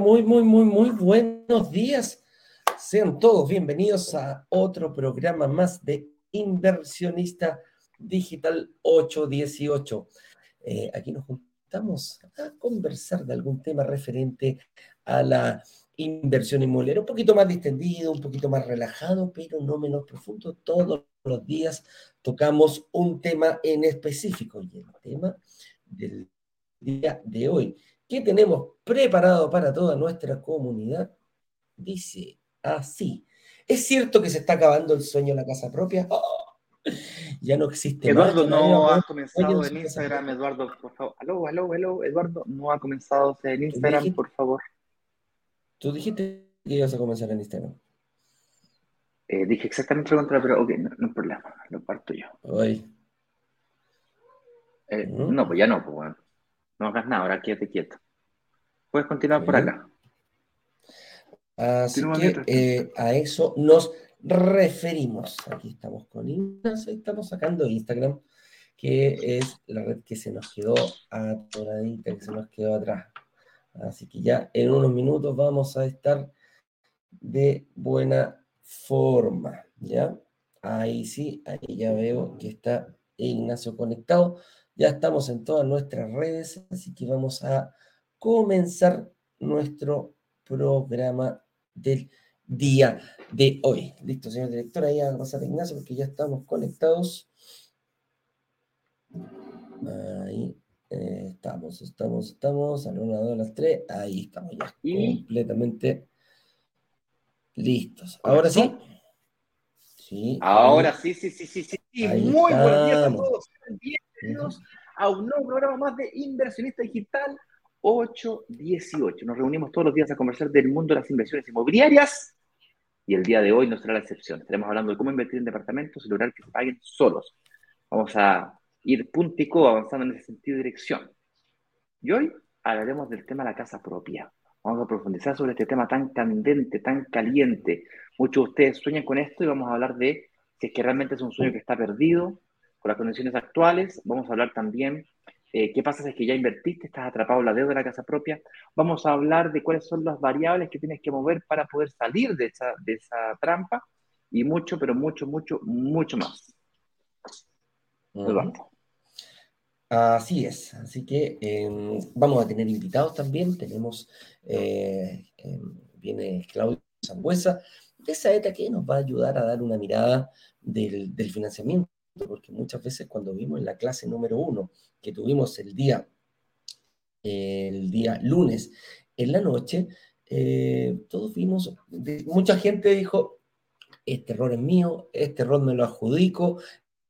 Muy, muy, muy, muy buenos días. Sean todos bienvenidos a otro programa más de Inversionista Digital 818. Eh, aquí nos juntamos a conversar de algún tema referente a la inversión inmobiliaria, un poquito más distendido, un poquito más relajado, pero no menos profundo. Todos los días tocamos un tema en específico y el tema del día de hoy que tenemos preparado para toda nuestra comunidad dice así. ¿Es cierto que se está acabando el sueño en la casa propia? ¡Oh! ya no existe Eduardo, no ha comenzado en Instagram, Eduardo, por favor. Aló, aló, aló, Eduardo, no ha comenzado en Instagram, por favor. Tú dijiste que ibas a comenzar en Instagram. Eh, dije exactamente lo contrario, pero ok, no, no hay problema, lo parto yo. Eh, no, pues ya no, pues bueno. No hagas nada, ahora quédate quieto. Puedes continuar por acá. Así que eh, a eso nos referimos. Aquí estamos con Instagram, estamos sacando Instagram, que es la red que se nos quedó atoradita, que se nos quedó atrás. Así que ya en unos minutos vamos a estar de buena forma, ¿ya? Ahí sí, ahí ya veo que está Ignacio conectado. Ya estamos en todas nuestras redes, así que vamos a comenzar nuestro programa del día de hoy. Listo, señor director, ahí a pasar a Ignacio porque ya estamos conectados. Ahí eh, estamos, estamos, estamos. A la una, dos, las tres. Ahí estamos ya completamente listos. Ahora sí. Sí. Ahora sí, sí, sí, sí, sí. Muy buenos días a todos bienvenidos a un nuevo programa más de Inversionista Digital 818. Nos reunimos todos los días a conversar del mundo de las inversiones inmobiliarias y el día de hoy no será la excepción. Estaremos hablando de cómo invertir en departamentos y lograr que se paguen solos. Vamos a ir puntico avanzando en ese sentido de dirección. Y hoy hablaremos del tema de la casa propia. Vamos a profundizar sobre este tema tan candente, tan caliente. Muchos de ustedes sueñan con esto y vamos a hablar de si es que realmente es un sueño que está perdido, con las condiciones actuales. Vamos a hablar también eh, qué pasa si es que ya invertiste, estás atrapado en la deuda de la casa propia. Vamos a hablar de cuáles son las variables que tienes que mover para poder salir de esa, de esa trampa y mucho, pero mucho, mucho, mucho más. Así es, así que em, vamos a tener invitados también. Tenemos, eh, em, viene Claudio Zambuesa de Saeta que nos va a ayudar a dar una mirada del, del financiamiento porque muchas veces cuando vimos en la clase número uno, que tuvimos el día, el día lunes en la noche, eh, todos vimos, mucha gente dijo, este error es mío, este error me lo adjudico,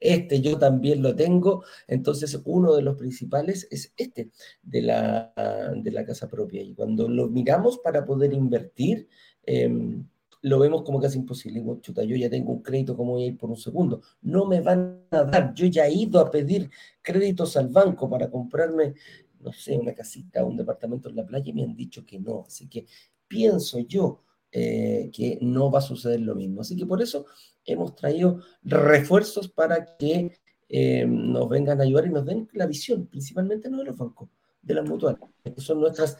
este yo también lo tengo. Entonces, uno de los principales es este, de la, de la casa propia. Y cuando lo miramos para poder invertir, em, lo vemos como casi imposible. Chuta, yo ya tengo un crédito, ¿cómo voy a ir por un segundo? No me van a dar. Yo ya he ido a pedir créditos al banco para comprarme, no sé, una casita, un departamento en la playa y me han dicho que no. Así que pienso yo eh, que no va a suceder lo mismo. Así que por eso hemos traído refuerzos para que eh, nos vengan a ayudar y nos den la visión, principalmente no de los bancos, de las mutuales, que son nuestras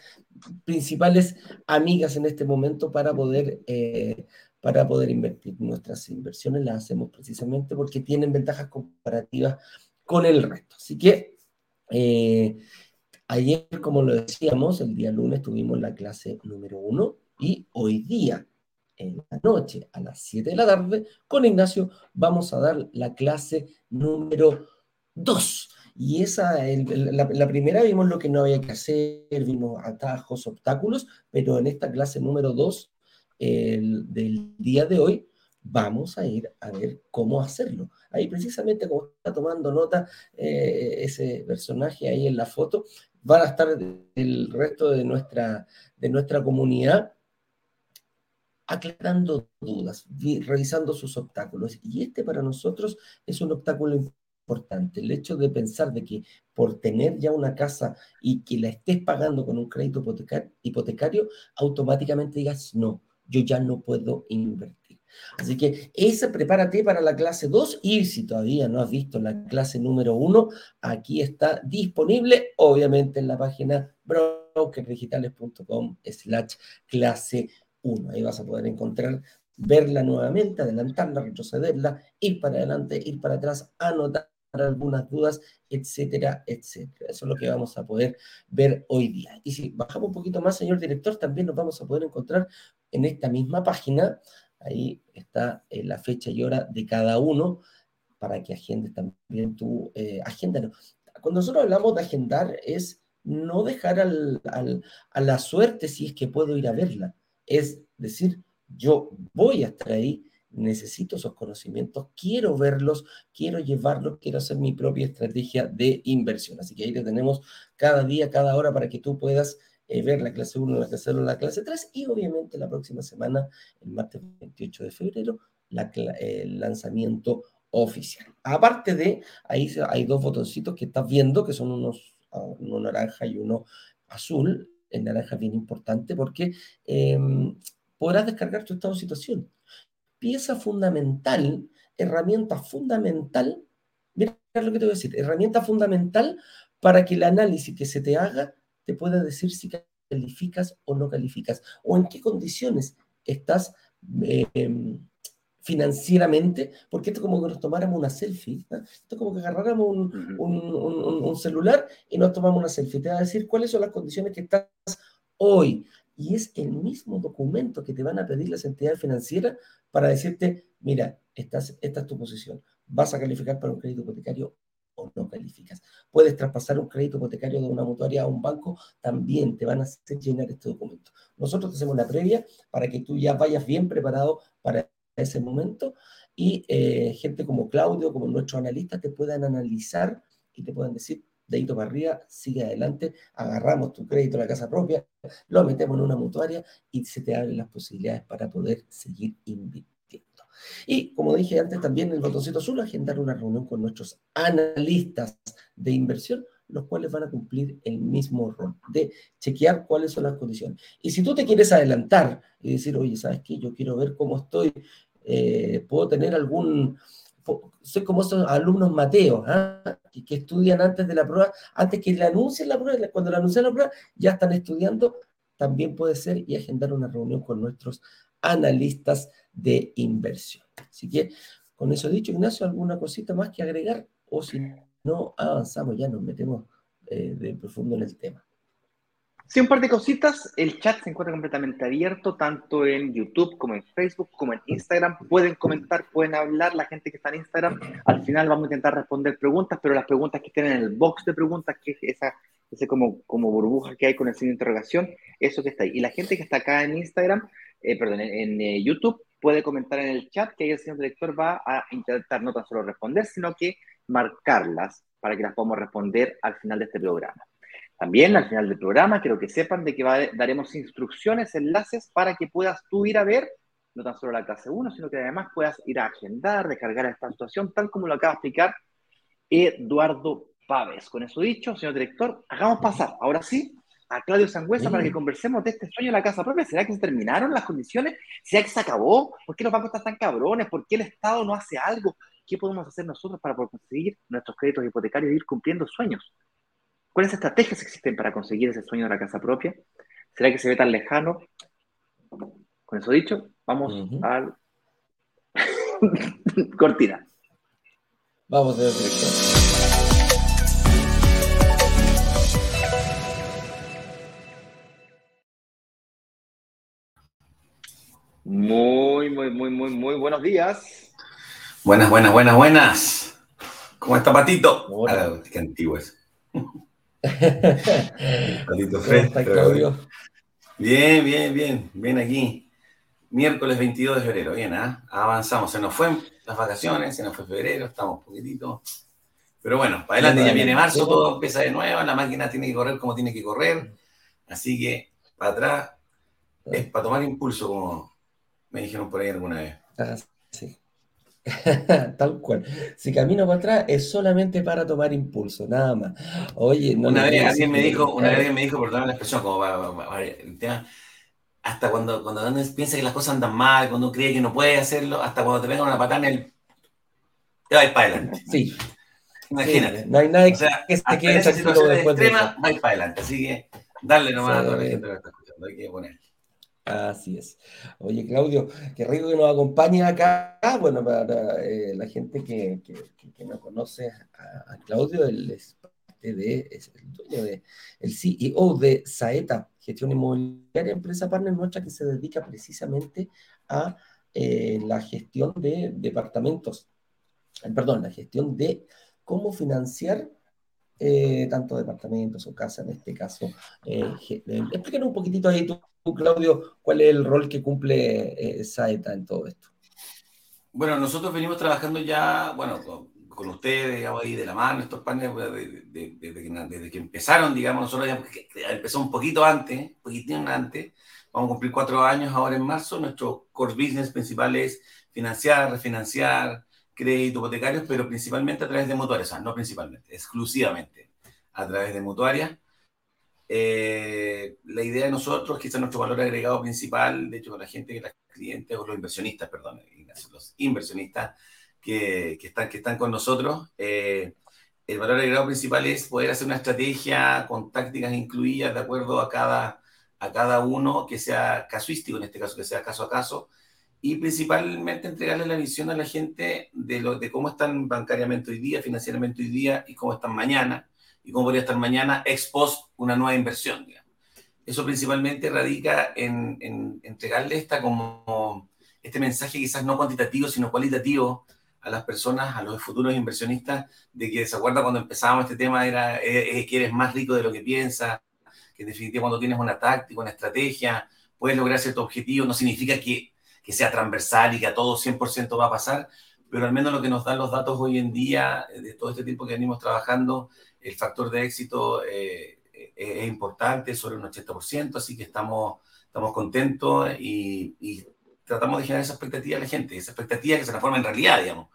principales amigas en este momento para poder, eh, para poder invertir. Nuestras inversiones las hacemos precisamente porque tienen ventajas comparativas con el resto. Así que eh, ayer, como lo decíamos, el día lunes tuvimos la clase número uno y hoy día, en la noche, a las 7 de la tarde, con Ignacio vamos a dar la clase número 2 y esa, la, primera vimos lo que no había que hacer, vimos atajos, obstáculos, pero en esta clase número 2 del día de hoy vamos a ir a ver cómo hacerlo. Ahí precisamente como está tomando nota eh, ese personaje ahí en la foto, van a estar el resto de nuestra, de nuestra comunidad aclarando dudas, revisando sus obstáculos. Y este para nosotros es un obstáculo importante importante. El hecho de pensar de que por tener ya una casa y que la estés pagando con un crédito hipotecario, automáticamente digas, no, yo ya no puedo invertir. Así que esa, prepárate para la clase 2 y si todavía no has visto la clase número 1, aquí está disponible, obviamente en la página brokerdigitales.com slash clase 1. Ahí vas a poder encontrar, verla nuevamente, adelantarla, retrocederla, ir para adelante, ir para atrás, anotar algunas dudas, etcétera, etcétera. Eso es lo que vamos a poder ver hoy día. Y si bajamos un poquito más, señor director, también nos vamos a poder encontrar en esta misma página. Ahí está eh, la fecha y hora de cada uno para que agendes también tu eh, agenda. Cuando nosotros hablamos de agendar es no dejar a la suerte si es que puedo ir a verla. Es decir, yo voy a estar ahí, necesito esos conocimientos, quiero verlos, quiero llevarlos, quiero hacer mi propia estrategia de inversión. Así que ahí te tenemos cada día, cada hora para que tú puedas eh, ver la clase 1, la clase 2, la clase 3 y obviamente la próxima semana, el martes 28 de febrero, el lanzamiento oficial. Aparte de, ahí hay dos botoncitos que estás viendo que son unos, ah, uno naranja y uno azul. El naranja es bien importante porque em, podrás descargar tu estado de situación pieza fundamental, herramienta fundamental, mira lo que te voy a decir, herramienta fundamental para que el análisis que se te haga te pueda decir si calificas o no calificas, o en qué condiciones estás em, financieramente, porque esto es como que nos tomáramos una selfie, esto es como que agarráramos un, un, celular y nos tomamos una selfie, te va a decir cuáles son las condiciones que estás hoy, y es el mismo documento que te van a pedir las entidades financieras para decirte, mira, esta es tu posición, vas a calificar para un crédito hipotecario o no calificas. Puedes traspasar un crédito hipotecario de una mutuaria a un banco, también te van a hacer llenar este documento. Nosotros te hacemos la previa para que tú ya vayas bien preparado para ese momento y eh, gente como Claudio, como nuestros analistas, te puedan analizar y te puedan decir, dedito para arriba, sigue adelante, agarramos tu crédito a la casa propia, lo metemos en una mutuaria y se te abren las posibilidades para poder seguir invirtiendo. Y como dije antes, también el botoncito azul, agendar una reunión con nuestros analistas de inversión, los cuales van a cumplir el mismo rol de chequear cuáles son las condiciones. Y si tú te quieres adelantar y decir, oye, ¿sabes qué? Yo quiero ver cómo estoy, eh, puedo tener algún soy como esos alumnos Mateo, ¿ah? que, estudian antes de la prueba, antes que le anuncien la prueba, cuando le anuncian la prueba, ya están estudiando, también puede ser y agendar una reunión con nuestros analistas de inversión. Así que, con eso dicho, Ignacio, ¿alguna cosita más que agregar? O si no, avanzamos, ya nos metemos eh, de profundo en el tema. Sí, un par de cositas. El chat se encuentra completamente abierto, tanto en YouTube como en Facebook, como en Instagram. Pueden comentar, pueden hablar la gente que está en Instagram. Al final vamos a intentar responder preguntas, pero las preguntas que estén en el box de preguntas, que es esa, ese como, como burbuja que hay con el signo de interrogación, eso que está ahí. Y la gente que está acá en Instagram, eh, perdón, en, eh, YouTube, puede comentar en el chat que ahí el señor director va a intentar no tan solo responder, sino que marcarlas para que las podamos responder al final de este programa. También al final del programa quiero que sepan de que daremos instrucciones, enlaces para que puedas tú ir a ver no tan solo la clase 1, sino que además puedas ir a agendar, descargar esta situación, tal como lo acaba de explicar Eduardo Paves. Con eso dicho, señor director, hagamos pasar, ahora sí, a Claudio Sangüesa para que conversemos de este sueño de la casa propia. ¿Será que se terminaron las condiciones? ¿Será que se acabó? ¿Por qué los bancos están tan cabrones? ¿Por qué el Estado no hace algo? ¿Qué podemos hacer nosotros para conseguir nuestros créditos hipotecarios e ir cumpliendo sueños? ¿Cuáles estrategias existen para conseguir ese sueño de la casa propia? ¿Será que se ve tan lejano? Con eso dicho, vamos al cortina. Vamos de dirección. Muy, muy, muy, muy, muy buenos días. Buenas, buenas, buenas, buenas. ¿Cómo está Patito? Ah, qué antiguo es. Bien, bien, bien, bien aquí. Miércoles 22 de febrero, bien, ¿ah? avanzamos. Se nos fue las vacaciones, se nos fue febrero, estamos poquitito. Pero bueno, para adelante ya viene marzo, todo empieza de nuevo, la máquina tiene que correr como tiene que correr. Así que para atrás es para tomar impulso, como me dijeron por ahí alguna vez. Ah, sí. Tal cual. Si camino para atrás es solamente para tomar impulso, nada más. Oye, una vez alguien me dijo, una vez me dijo, perdón la expresión, como para, el tema, hasta cuando, cuando uno piensa que las cosas andan mal, cuando uno cree que no puede hacerlo, hasta cuando te venga una patada en el... te vas para adelante. Sí. Imagínate. no hay nada o sea, que se quede esa situación extrema, vais para adelante. Así que darle nomás a toda la gente que está escuchando. Hay que poner. Así es. Oye, Claudio, qué rico que nos acompañe acá. Bueno, para eh, la gente que, que, no conoce a, Claudio, él es parte de, es el dueño de, el CEO de Saeta, Gestión Inmobiliaria, empresa partner nuestra que se dedica precisamente a eh, la gestión de departamentos, perdón, la gestión de cómo financiar tanto departamentos o casas, en este caso. explícanos un poquitito ahí tú Claudio, cuál es el rol que cumple eh, Saeta en todo esto. Bueno, nosotros venimos trabajando ya, bueno, con, ustedes, digamos, ahí de la mano, estos paneles, pues, desde, que, empezaron, digamos, nosotros ya empezó un poquito antes, un poquito antes, vamos a cumplir cuatro años ahora en marzo, nuestro core business principal es financiar, refinanciar, crédito hipotecarios, pero principalmente a través de mutuarias, o sea, no principalmente, exclusivamente a través de mutuarias. Eh, la idea de nosotros, quizás nuestro valor agregado principal, de hecho, con la gente, los clientes o los inversionistas, perdón, los inversionistas que, que están, que están con nosotros, eh, el valor agregado principal es poder hacer una estrategia con tácticas incluidas de acuerdo a cada, a cada uno que sea casuístico, en este caso, que sea caso a caso, y principalmente entregarle la visión a la gente de, lo, de cómo están bancariamente hoy día, financieramente hoy día y cómo están mañana y cómo podría estar mañana ex post una nueva inversión. Eso principalmente radica en, en, entregarle esta como este mensaje quizás no cuantitativo, sino cualitativo a las personas, a los futuros inversionistas, de que se acuerda cuando empezábamos este tema, era que eres más rico de lo que piensas, que en definitiva cuando tienes una táctica, una estrategia, puedes lograr cierto objetivo, no significa que, que sea transversal y que a todo 100% va a pasar, pero al menos lo que nos dan los datos hoy en día, de todo este tiempo que venimos trabajando, el factor de éxito eh, eh, es importante, sobre un 80%, así que estamos, estamos contentos y, tratamos de generar esa expectativa a la gente, esa expectativa que se transforma en realidad, digamos.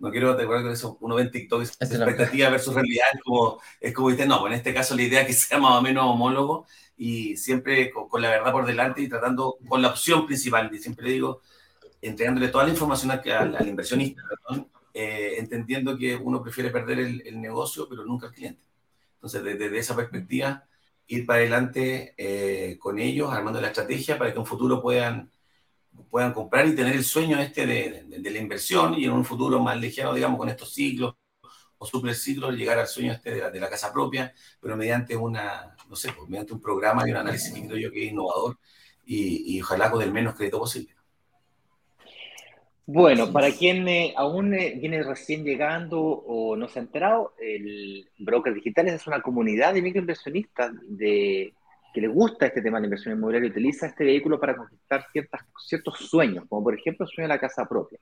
No quiero, te acuerdo que eso, uno ve en TikTok, esa expectativa versus realidad, es como, es como no, pues en este caso la idea es que sea más o menos homólogo y siempre con, la verdad por delante y tratando con la opción principal, y siempre digo, entregándole toda la información al, al inversionista, eh, entendiendo que uno prefiere perder el, negocio, pero nunca el cliente. Entonces, desde, esa perspectiva, ir para adelante eh, con ellos, armando la estrategia para que en un futuro puedan, puedan comprar y tener el sueño este de, la inversión y en un futuro más lejano, digamos, con estos ciclos o superciclos, llegar al sueño este de la, casa propia, pero mediante una, no sé, pues, mediante un programa y un análisis que yo que es innovador y, ojalá con el menos crédito posible. Bueno, para quien eh, aún eh, viene recién llegando o no se ha enterado, el Broker Digitales es una comunidad de microinversionistas de, que le gusta este tema de inversión inmobiliaria y utiliza este vehículo para conquistar ciertas, ciertos sueños, como por ejemplo el sueño de la casa propia.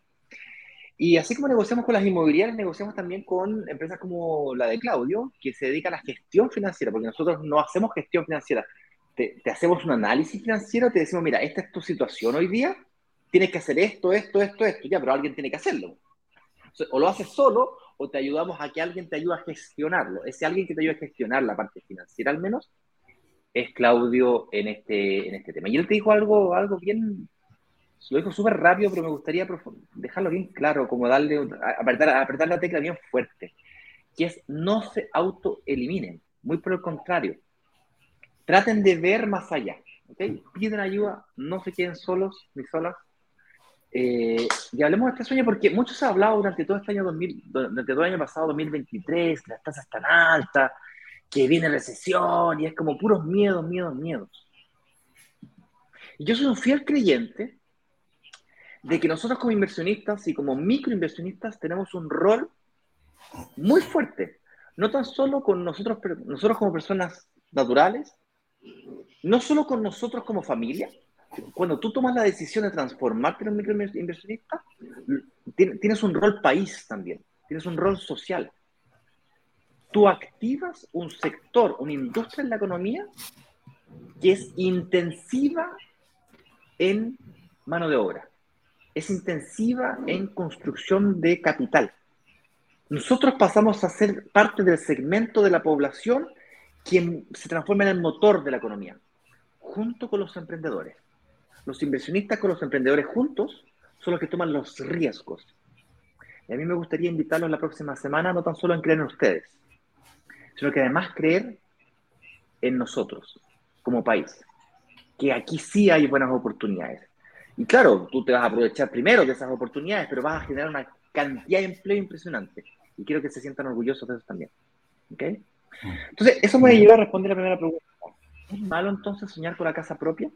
Y así como negociamos con las inmobiliarias, negociamos también con empresas como la de Claudio, que se dedica a la gestión financiera, porque nosotros no hacemos gestión financiera, te, te hacemos un análisis financiero, te decimos, mira, esta es tu situación hoy día, tienes que hacer esto, esto, esto, esto, ya, pero alguien tiene que hacerlo. O lo haces solo o te ayudamos a que alguien te ayude a gestionarlo. Ese alguien que te ayude a gestionar la parte financiera al menos es Claudio en este, en este tema. Y él te dijo algo, algo bien, lo dijo súper rápido, pero me gustaría dejarlo bien claro, como darle, apretar, apretar la tecla bien fuerte, que es no se autoeliminen, muy por el contrario, traten de ver más allá, Piden ayuda, no se queden solos ni solas, eh, y hablemos de este sueño porque mucho se ha hablado durante todo este año 2000, durante todo el año pasado, 2023, que las tasas están altas, que viene recesión y es como puros miedos, miedos, miedos. Y yo soy un fiel creyente de que nosotros como inversionistas y como microinversionistas tenemos un rol muy fuerte, no tan solo con nosotros, nosotros como personas naturales, no solo con nosotros como familia, cuando tú tomas la decisión de transformarte en un microinversionista, tienes un rol país también, tienes un rol social. Tú activas un sector, una industria en la economía que es intensiva en mano de obra, es intensiva en construcción de capital. Nosotros pasamos a ser parte del segmento de la población que se transforma en el motor de la economía, junto con los emprendedores. Los inversionistas con los emprendedores juntos son los que toman los riesgos. Y a mí me gustaría invitarlos la próxima semana no tan solo a creer en ustedes, sino que además creer en nosotros como país, que aquí sí hay buenas oportunidades. Y claro, tú te vas a aprovechar primero de esas oportunidades, pero vas a generar una cantidad de empleo impresionante. Y quiero que se sientan orgullosos de eso también. ¿Ok? Entonces, eso me ayuda a responder la primera pregunta. ¿Es malo entonces soñar con la casa propia?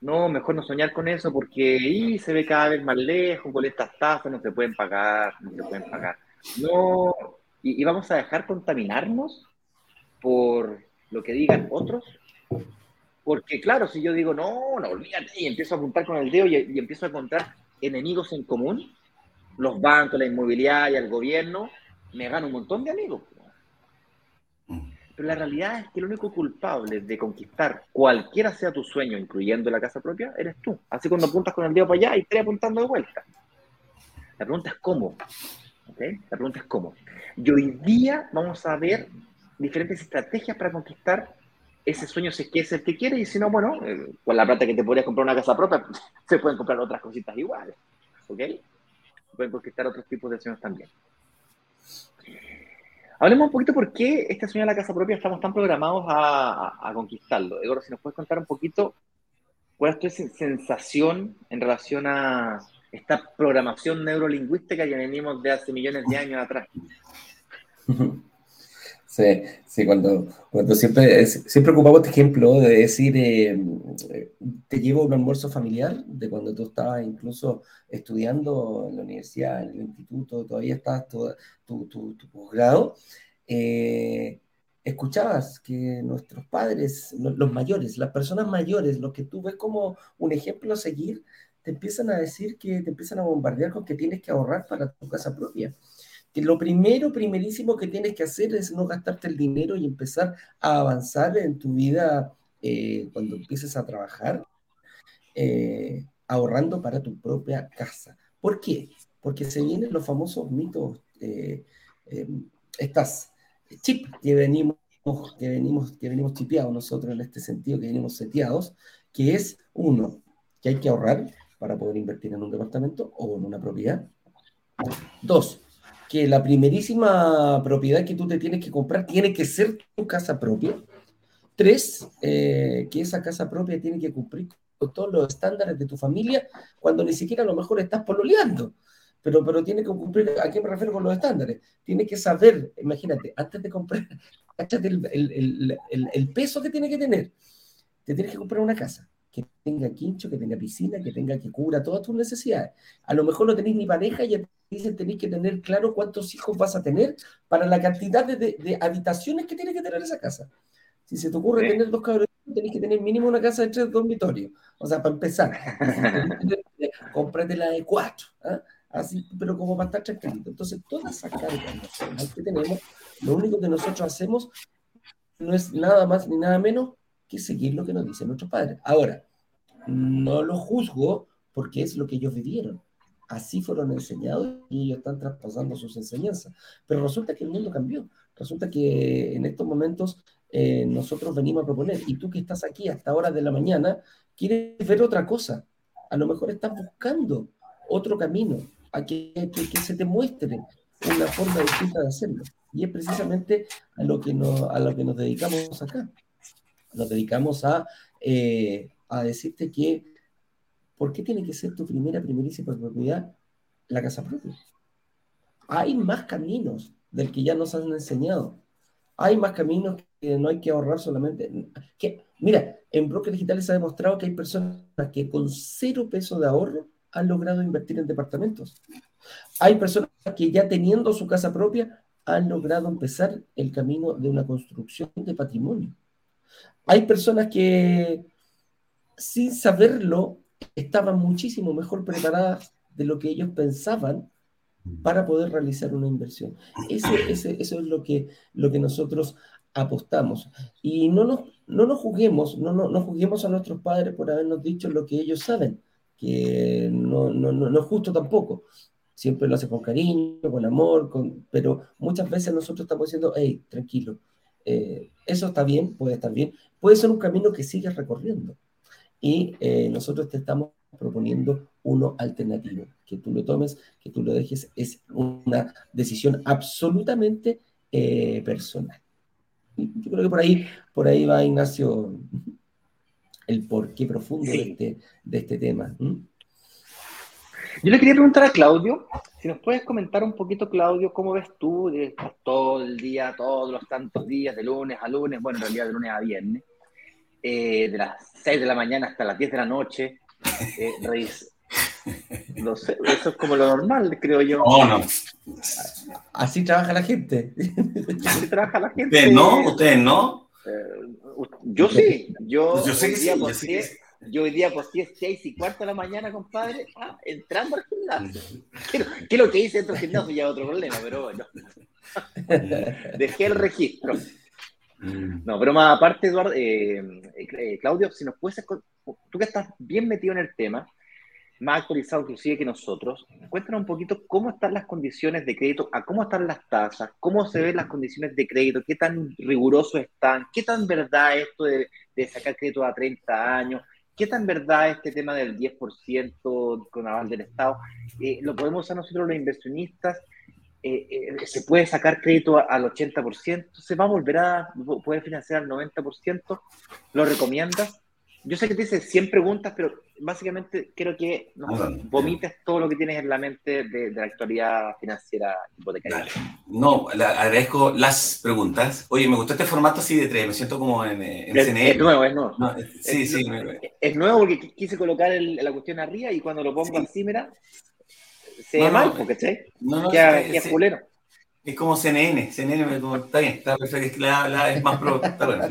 No, mejor no soñar con eso porque se ve cada vez más lejos, con estas tasas no se pueden pagar, no se pueden pagar. No, y, vamos a dejar contaminarnos por lo que digan otros. Porque claro, si yo digo, no, no, olvídate, y empiezo a apuntar con el dedo y, y empiezo a encontrar enemigos en común, los bancos, la inmobiliaria, el gobierno, me gano un montón de amigos. Pero la realidad es que el único culpable de conquistar cualquiera sea tu sueño, incluyendo la casa propia, eres tú. Así cuando apuntas con el dedo para allá y estoy apuntando de vuelta. La pregunta es cómo. La pregunta es cómo. Y hoy día vamos a ver diferentes estrategias para conquistar ese sueño si es el que quiere y si no, bueno, eh, con la plata que te podrías comprar una casa propia, se pueden comprar otras cositas iguales. ¿Ok? Pueden conquistar otros tipos de sueños también. Hablemos un poquito por qué este sueño de la casa propia estamos tan programados a, conquistarlo. Eduardo, si nos puedes contar un poquito cuál es tu sensación en relación a esta programación neurolingüística que venimos de hace millones de años atrás. Sí, sí, cuando, cuando siempre, siempre ocupamos este ejemplo de decir, eh, te llevo un almuerzo familiar, de cuando tú estabas incluso estudiando en la universidad, en el instituto, todavía estabas tu, tu, tu, posgrado, eh, escuchabas que nuestros padres, los mayores, las personas mayores, los que tú ves como un ejemplo a seguir, te empiezan a decir que te empiezan a bombardear con que tienes que ahorrar para tu casa propia que lo primero, primerísimo que tienes que hacer es no gastarte el dinero y empezar a avanzar en tu vida eh, cuando empieces a trabajar, eh, ahorrando para tu propia casa. ¿Por qué? Porque se vienen los famosos mitos, eh, estas chips que venimos, que, venimos, que venimos chipeados nosotros en este sentido, que venimos seteados, que es uno, que hay que ahorrar para poder invertir en un departamento o en una propiedad. Dos, que la primerísima propiedad que tú te tienes que comprar tiene que ser tu casa propia. Tres, eh, que esa casa propia tiene que cumplir con todos los estándares de tu familia cuando ni siquiera a lo mejor estás pololeando. Pero, pero tiene que cumplir, ¿a qué me refiero con los estándares? Tiene que saber, imagínate, antes de comprar, el, el, el, el peso que tiene que tener. Te tienes que comprar una casa que tenga quincho, que tenga piscina, que tenga que cubra todas tus necesidades. A lo mejor no tenéis ni pareja y dicen tenéis que tener claro cuántos hijos vas a tener para la cantidad de, habitaciones que tiene que tener esa casa. Si se te ocurre tener dos cabros, tenéis que tener mínimo una casa de tres dormitorios. O sea, para empezar, cómprate la de cuatro. ¿ah? Así, pero como para estar tranquilito. Entonces, toda esa carga que tenemos, lo único que nosotros hacemos no es nada más ni nada menos que seguir lo que nos dicen nuestros padres. Ahora, no lo juzgo porque es lo que ellos vivieron. Así fueron enseñados y ellos están traspasando sus enseñanzas. Pero resulta que el mundo cambió. Resulta que en estos momentos eh, nosotros venimos a proponer, y tú que estás aquí hasta horas de la mañana, quieres ver otra cosa. A lo mejor estás buscando otro camino, a que, que, se te muestre una forma distinta de hacerlo. Y es precisamente a lo que, a lo que nos dedicamos acá nos dedicamos a, eh, a decirte que, ¿por qué tiene que ser tu primera, primerísima propiedad la casa propia? Hay más caminos del que ya nos han enseñado. Hay más caminos que no hay que ahorrar solamente. Mira, en brokers digitales se ha demostrado que hay personas que con cero peso de ahorro han logrado invertir en departamentos. Hay personas que ya teniendo su casa propia han logrado empezar el camino de una construcción de patrimonio. Hay personas que sin saberlo estaban muchísimo mejor preparadas de lo que ellos pensaban para poder realizar una inversión. eso es lo que, lo que nosotros apostamos. Y no nos, no nos juzguemos, no, no, no juzguemos a nuestros padres por habernos dicho lo que ellos saben, que no, no, no, es justo tampoco. Siempre lo hacen con cariño, con amor, con, pero muchas veces nosotros estamos diciendo, hey, tranquilo, eh, eso está bien, puede estar bien, puede ser un camino que sigues recorriendo. Y eh, nosotros te estamos proponiendo uno alternativo. Que tú lo tomes, que tú lo dejes, es una decisión absolutamente eh, personal. Yo creo que por ahí, por ahí va Ignacio el porqué profundo de, este, de este tema. Yo le quería preguntar a Claudio, si nos puedes comentar un poquito, Claudio, cómo ves tú de todo el día, todos los tantos días, de lunes a lunes, bueno, en realidad de lunes a viernes, eh, de las 6 de la mañana hasta las 10 de la noche, eh, no sé, eso es como lo normal, creo yo. No, no. Así trabaja la gente. Así trabaja la gente. ¿Ustedes no? ¿Ustedes no? Eh, yo sí. Yo, yo sé que sí. Yo sé que yo hoy día posteé 6 y cuarto de la mañana, compadre, ah, entrando al gimnasio. ¿Qué, es lo que hice dentro del gimnasio? Ya otro problema, pero bueno. Dejé el registro. Mm. No, pero más aparte, Eduardo, eh, eh, Claudio, si nos puedes, tú que estás bien metido en el tema, más actualizado inclusive que nosotros, cuéntanos un poquito cómo están las condiciones de crédito, a cómo están las tasas, cómo se ven las condiciones de crédito, qué tan rigurosos están, qué tan verdad esto de, sacar crédito a 30 años, ¿Qué tan verdad este tema del 10% con aval del Estado? Eh, ¿Lo podemos usar nosotros los inversionistas? Eh, eh, ¿Se puede sacar crédito al 80%? ¿Se va a volver a poder financiar al 90%? ¿Lo recomiendas? Yo sé que te dices 100 preguntas, pero básicamente quiero que nos vomites todo lo que tienes en la mente de, la actualidad financiera hipotecaria. No, agradezco las preguntas. Oye, me gustó este formato así de tres, me siento como en, en es, Es nuevo, es nuevo. sí, es, sí. Es nuevo porque quise colocar la cuestión arriba y cuando lo pongo así, mira, se no, mal, porque no, no, es, culero. Es como CNN, CNN como, está bien, está perfecto, es, más pro, está bueno.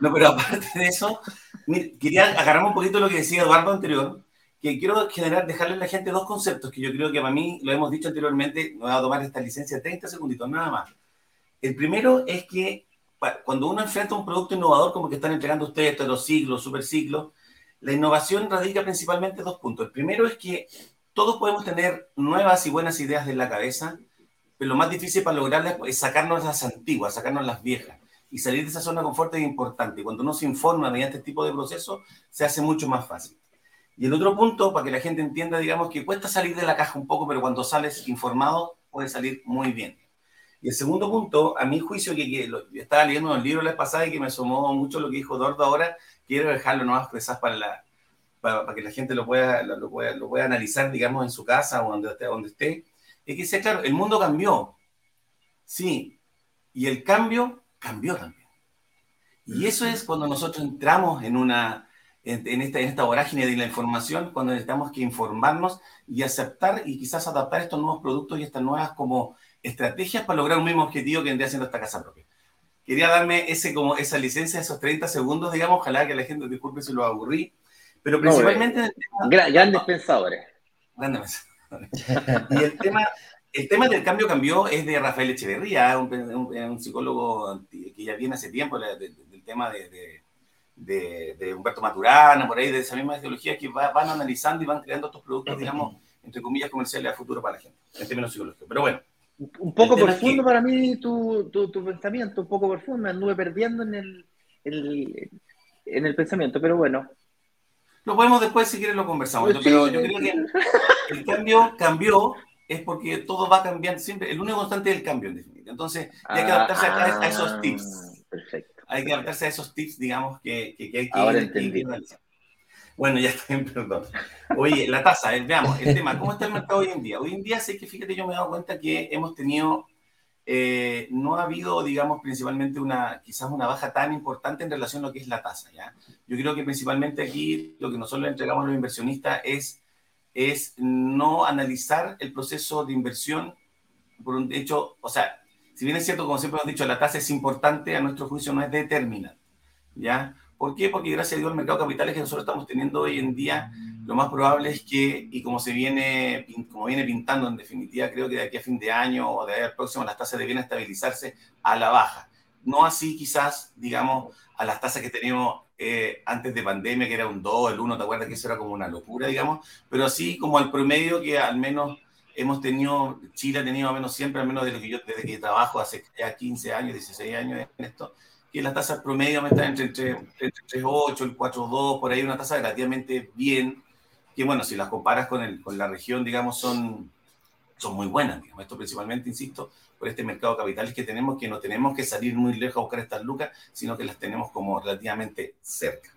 No, pero aparte de eso, quería agarrarme un poquito lo que decía Eduardo anterior, que quiero generar, dejarle a la gente dos conceptos que yo creo que para mí, lo hemos dicho anteriormente, me voy a tomar esta licencia 30 segunditos, nada más. El primero es que cuando uno enfrenta un producto innovador como que están entregando ustedes, estos los siglos, super siglos, la innovación radica principalmente en dos puntos. El primero es que todos podemos tener nuevas y buenas ideas en la cabeza, pero lo más difícil para lograrlas es sacarnos las antiguas, sacarnos las viejas y salir de esa zona de confort es importante. Cuando uno se informa mediante este tipo de procesos, se hace mucho más fácil. Y el otro punto, para que la gente entienda, digamos, que cuesta salir de la caja un poco, pero cuando sales informado, puede salir muy bien. Y el segundo punto, a mi juicio, que, estaba leyendo un libro la vez pasada y que me sumó mucho lo que dijo Eduardo ahora, quiero dejarlo nomás expresar para, la, para, que la gente lo pueda, lo, pueda, lo pueda analizar, digamos, en su casa o donde esté, donde esté. Es que, sea claro, el mundo cambió. Sí. Y el cambio cambió también. Y eso es cuando nosotros entramos en una, en, esta, en esta vorágine de la información, cuando necesitamos que informarnos y aceptar y quizás adaptar estos nuevos productos y estas nuevas como estrategias para lograr un mismo objetivo que vendría siendo esta casa propia. Quería darme ese, como esa licencia, esos 30 segundos, digamos, ojalá que la gente, disculpe si lo aburrí, pero principalmente... grandes pensadores. Grandes pensadores. y el tema, el tema del cambio cambió es de Rafael Echeverría, un, un, psicólogo que ya viene hace tiempo del tema de, de, Humberto Maturana, por ahí, de esa misma ideología que van analizando y van creando estos productos, digamos, entre comillas, comerciales a futuro para la gente, en términos psicológicos. Pero bueno. Un poco profundo para mí tu, tu, tu, pensamiento, un poco profundo, me anduve perdiendo en el, en el pensamiento, pero bueno. Lo podemos después, si quieres, lo conversamos. Pues pero yo creo que el cambio cambió es porque todo va cambiando siempre. El único constante es el cambio, en definitiva. Entonces, hay que adaptarse a, esos ah, tips. Perfecto. Hay que adaptarse a esos tips, digamos, que, que, que hay que, Ahora entendí. bueno, ya está perdón. Oye, la tasa, veamos, el tema, ¿cómo está el mercado hoy en día? Hoy en día sé que, fíjate, yo me he dado cuenta que hemos tenido, eh, no ha habido, digamos, principalmente una, quizás una baja tan importante en relación a lo que es la tasa, ¿ya? Yo creo que principalmente aquí lo que nosotros le entregamos a los inversionistas es es no analizar el proceso de inversión por un hecho, o sea, si bien es cierto, como siempre hemos dicho, la tasa es importante, a nuestro juicio no es determinante, ¿ya? ¿Por qué? Porque gracias a Dios el mercado de capitales que nosotros estamos teniendo hoy en día, lo más probable es que, y como se viene, como viene pintando en definitiva, creo que de aquí a fin de año o de ahí al próximo, las tasas deben estabilizarse a la baja. No así quizás, digamos, a las tasas que tenemos eh, antes de pandemia, que era un 2, el 1, ¿te acuerdas que eso era como una locura, digamos? Pero así como al promedio que al menos hemos tenido, Chile ha tenido al menos siempre, al menos desde que yo desde que trabajo hace ya 15 años, 16 años en esto, que la tasa promedio está entre, entre, entre 3,8, el 4,2, por ahí una tasa relativamente bien, que bueno, si las comparas con, el, con la región, digamos, son, son muy buenas. Digamos. Esto principalmente, insisto, por este mercado de capitales que tenemos, que no tenemos que salir muy lejos a buscar estas lucas, sino que las tenemos como relativamente cerca.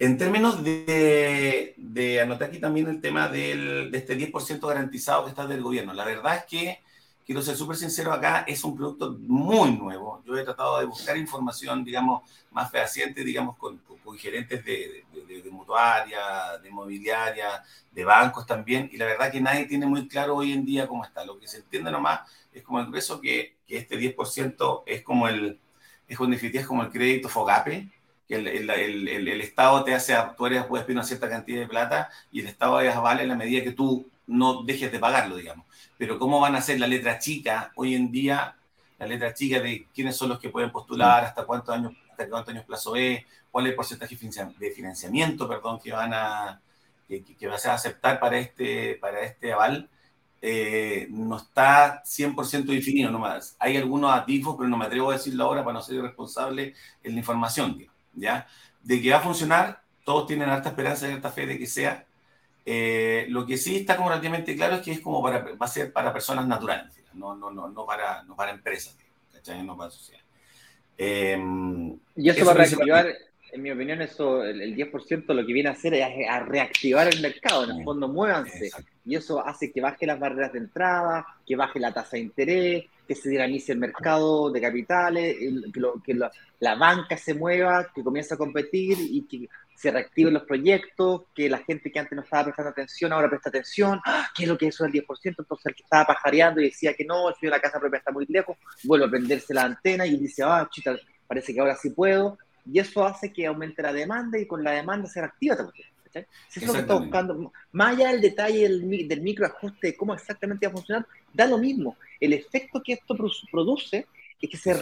En términos de, de aquí también el tema del, de este 10% garantizado que está del gobierno. La verdad es que, quiero ser súper sincero acá, es un producto muy nuevo. Yo he tratado de buscar información, digamos, más fehaciente, digamos, con, con, gerentes de, de, de, mutuaria, de inmobiliaria, de bancos también, y la verdad que nadie tiene muy claro hoy en día cómo está. Lo que se entiende nomás es como el grueso que, que este 10% es como el, es, es como el crédito FOGAPE, el, el, el, Estado te hace, tú eres, puedes pedir una cierta cantidad de plata y el Estado vale en la medida que tú no dejes de pagarlo, digamos. Pero ¿cómo van a hacer la letra chica hoy en día? La letra chica de quiénes son los que pueden postular, hasta cuántos años, hasta cuántos años plazo es, cuál es el porcentaje de financiamiento, perdón, que van a, que, que vas a aceptar para este, para este aval. Eh, no está 100% definido nomás. Hay algunos atisbos, pero no me atrevo a decirlo ahora para no ser irresponsable en la información. ¿ya? De que va a funcionar, todos tienen alta esperanza y alta fe de que sea. Eh, lo que sí está como relativamente claro es que es como para, va a ser para personas naturales, no, no, no, no, para, no para empresas, ¿cachai? No para sociedad. Eh, y eso, va a reactivar, en mi opinión, eso, el, 10% lo que viene a hacer es a, reactivar el mercado, en el fondo muévanse. Y eso hace que baje las barreras de entrada, que baje la tasa de interés, que se dinamice el mercado de capitales, que, la banca se mueva, que comience a competir y que se reactiven los proyectos, que la gente que antes no estaba prestando atención ahora presta atención, ¡Ah! ¿qué es lo que es eso del 10%? Entonces el que estaba pajareando y decía que no, el de la casa propia está muy lejos, vuelve a prenderse la antena y dice, ah, chita, parece que ahora sí puedo, y eso hace que aumente la demanda y con la demanda se reactiva. Si es lo que está buscando, más allá del detalle del, del microajuste de cómo exactamente va a funcionar, da lo mismo. El efecto que esto produce es que se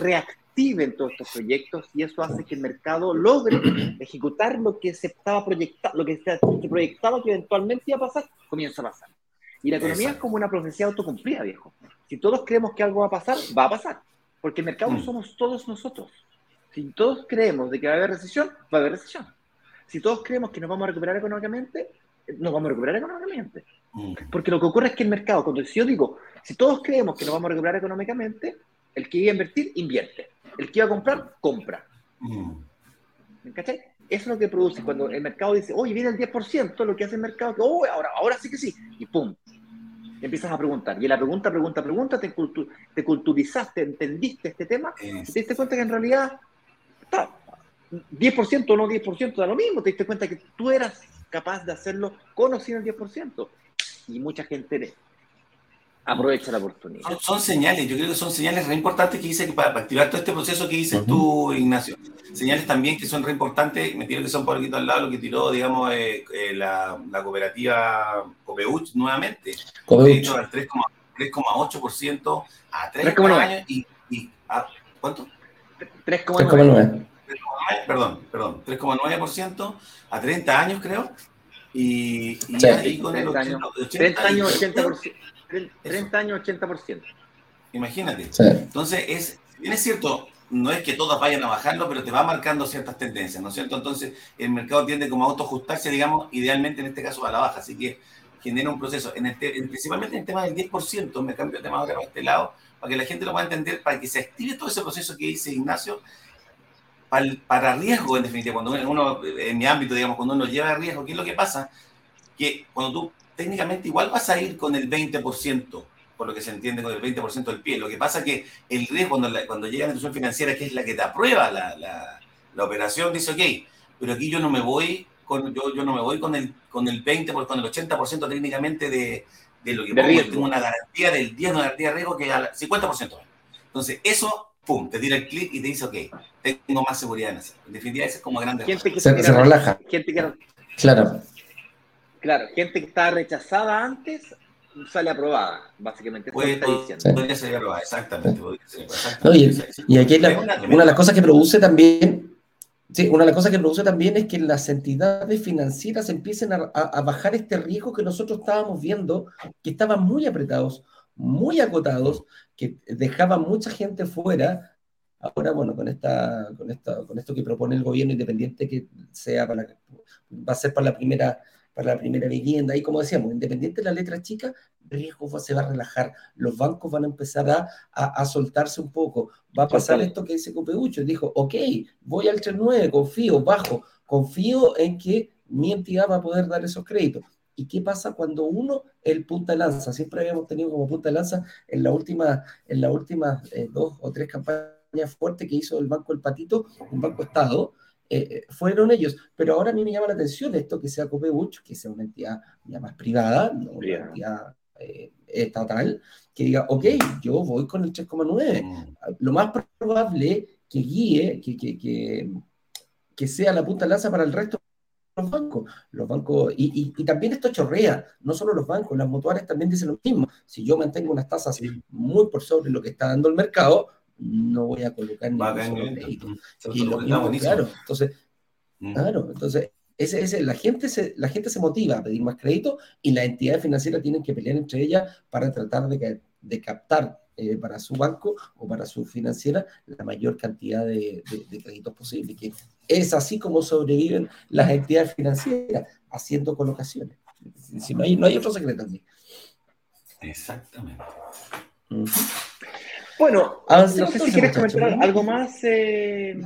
reactiven todos estos proyectos y eso hace que el mercado logre ejecutar lo que se estaba proyectando, lo que se proyectaba que eventualmente iba a pasar, comienza a pasar. Y la economía es como una profecía autocumplida, viejo. Si todos creemos que algo va a pasar, va a pasar. Porque el mercado mm. somos todos nosotros. Si todos creemos de que va a haber recesión, va a haber recesión si todos creemos que nos vamos a recuperar económicamente, nos vamos a recuperar económicamente. Mm. Porque lo que ocurre es que el mercado, cuando yo digo, si todos creemos que nos vamos a recuperar económicamente, el que iba a invertir, invierte. El que iba a comprar, compra. Mm. ¿Cachai? Eso es lo que produce. Cuando el mercado dice, oye, viene el 10%, lo que hace el mercado, que, oh, ahora, ahora sí que sí. Y pum. empiezas a preguntar. Y la pregunta, pregunta, pregunta, te, te culturizaste, entendiste este tema, te diste cuenta que en realidad está, 10% o no 10% da lo mismo, te diste cuenta que tú eras capaz de hacerlo con o sin el 10%. Y mucha gente aprovecha la oportunidad. Son, señales, yo creo que son señales re importantes que dice que para, activar todo este proceso que dices tú, Ignacio. Señales también que son re importantes, me tiro que son por aquí al lado lo que tiró, digamos, eh, eh, la, la, cooperativa Copeuch nuevamente. Copeuch. al 3,8% a 3,9 años y, y ¿a ¿cuánto? 3,9 perdón, perdón, 3,9% a 30 años, creo. Y, y ahí con el 30 años, 30 años 80%. 30 años 80%. Imagínate. Entonces, es, bien es cierto, no es que todas vayan a bajarlo, pero te va marcando ciertas tendencias, ¿no es cierto? Entonces, el mercado tiende como a autoajustarse, digamos, idealmente en este caso a la baja. Así que genera un proceso, en principalmente en el tema del 10%, me cambio de tema ahora para este lado, para que la gente lo pueda entender, para que se active todo ese proceso que dice Ignacio, para, riesgo, en definitiva, cuando uno, en mi ámbito, digamos, cuando uno lleva riesgo, ¿qué es lo que pasa? Que cuando tú técnicamente igual vas a ir con el 20%, por lo que se entiende con el 20% del pie. Lo que pasa es que el riesgo, cuando, cuando llega la institución financiera, que es la que te aprueba la, la, la, operación, dice, ok, pero aquí yo no me voy con, yo, yo no me voy con el, con el 20, con el 80% técnicamente de, de lo que de tengo una garantía del 10, una garantía de riesgo que al 50%. Entonces, eso pum, te tira el clic y te dice, ok, tengo más seguridad en eso. En definitiva, eso es como grande. Gente que se, relaja. Gente que, claro. Claro, gente que está rechazada antes sale aprobada, básicamente. Puede, está diciendo. Podría ser aprobada, exactamente. y, aquí una de las cosas que produce también, sí, una de las cosas que produce también es que las entidades financieras empiecen a, a bajar este riesgo que nosotros estábamos viendo, que estaban muy apretados, muy acotados, que dejaban mucha gente fuera ahora, bueno, con, esta, con, esta, con esto que propone el gobierno independiente que sea para, va a ser para la primera para la primera vivienda. Y como decíamos, independiente de la letra chica, el riesgo se va a relajar. Los bancos van a empezar a, a, soltarse un poco. Va a pasar esto que dice Copeucho. Dijo, ok, voy al 39, confío, bajo, confío en que mi entidad va a poder dar esos créditos. ¿Y qué pasa cuando uno, el punta de lanza? Siempre habíamos tenido como punta de lanza en las últimas en la última, eh, dos o tres campañas fuertes que hizo el Banco El Patito, un banco Estado, eh, eh, fueron ellos. Pero ahora a mí me llama la atención esto que sea Copeuch, que sea una entidad ya más privada, no una entidad estatal, que diga, ok, yo voy con el 3,9. Mm. Lo más probable que guíe, que, que, que, que sea la punta de lanza para el resto los bancos. Los bancos y, y, también esto chorrea, no solo los bancos, las mutuales también dicen lo mismo. Si yo mantengo unas tasas muy por sobre lo que está dando el mercado, no voy a colocar ningún crédito. Y lo mismo, claro, entonces, mm. claro, entonces ese, ese, la, gente se, la gente se motiva a pedir más crédito y las entidades financieras tienen que pelear entre ellas para tratar de, de captar eh, para su banco o para su financiera la mayor cantidad de, de, créditos posible. Que es así como sobreviven las entidades financieras, haciendo colocaciones. Si no, hay, no hay otro secreto aquí. Exactamente. Bueno, no sé si quieres comentar algo más. Eh,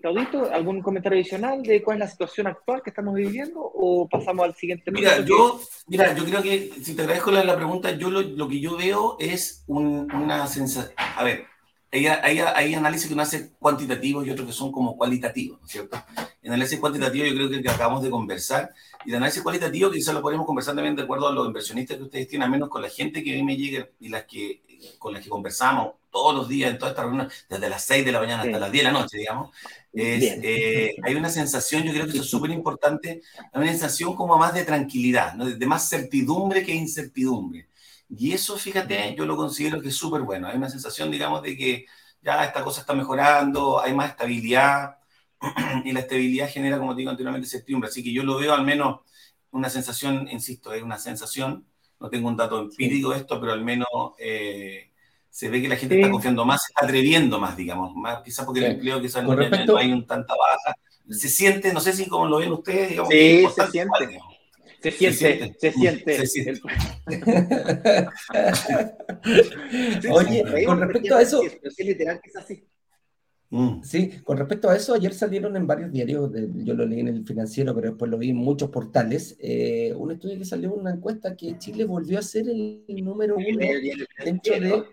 Claudito, ¿algún comentario adicional de cuál es la situación actual que estamos viviendo o pasamos al siguiente Mira, yo, mira, yo creo que, si te agradezco la, la pregunta, yo lo, que yo veo es una sensación, a ver, hay, hay, hay, análisis que uno hace cuantitativos y otros que son como cualitativos, ¿no es cierto? En análisis cuantitativo yo creo que el que acabamos de conversar, y el análisis cualitativo quizás lo podemos conversar también de acuerdo a los inversionistas que ustedes tienen, al menos con la gente que a mí me llega y las que, con las que conversamos todos los días en toda esta reunión, desde las 6 de la mañana hasta las 10 de la noche, digamos, eh, hay una sensación, yo creo que eso es súper importante, hay una sensación como más de tranquilidad, ¿no? de más certidumbre que incertidumbre. Y eso, fíjate, yo lo considero que es súper bueno. Hay una sensación, digamos, de que ya esta cosa está mejorando, hay más estabilidad, y la estabilidad genera, como te digo anteriormente, certidumbre. Así que yo lo veo al menos una sensación, insisto, es una sensación, no tengo un dato empírico de esto, pero al menos eh, se ve que la gente está confiando más, se está atreviendo más, digamos, más, quizás porque el empleo quizás no, respecto... hay un tanta baja. Se siente, no sé si como lo ven ustedes, digamos, sí, se siente. Se siente, se siente. Se siente. Oye, con respecto a eso. Es literal que es así. Mm. Sí, con respecto a eso, ayer salieron en varios diarios, yo lo leí en el financiero, pero después lo vi en muchos portales, eh, un estudio que salió, una encuesta que Chile volvió a ser el número uno dentro de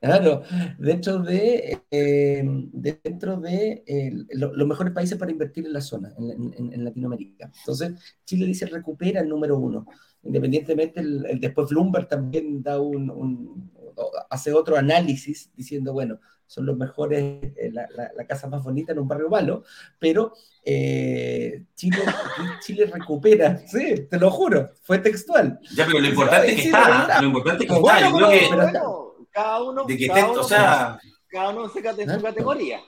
Claro, dentro de, eh, dentro de eh, los mejores países para invertir en la zona, en, Latinoamérica. Entonces, Chile dice recupera el número uno. Independientemente, el, después Bloomberg también da un, hace otro análisis diciendo, bueno, son los mejores, eh, la, casa más bonita en un barrio malo, pero Chile, Chile recupera, sí, te lo juro, fue textual. Ya, pero lo importante es que está, lo importante es que está, yo creo que cada uno, de que cada, uno, o sea, cada uno se en su categoría.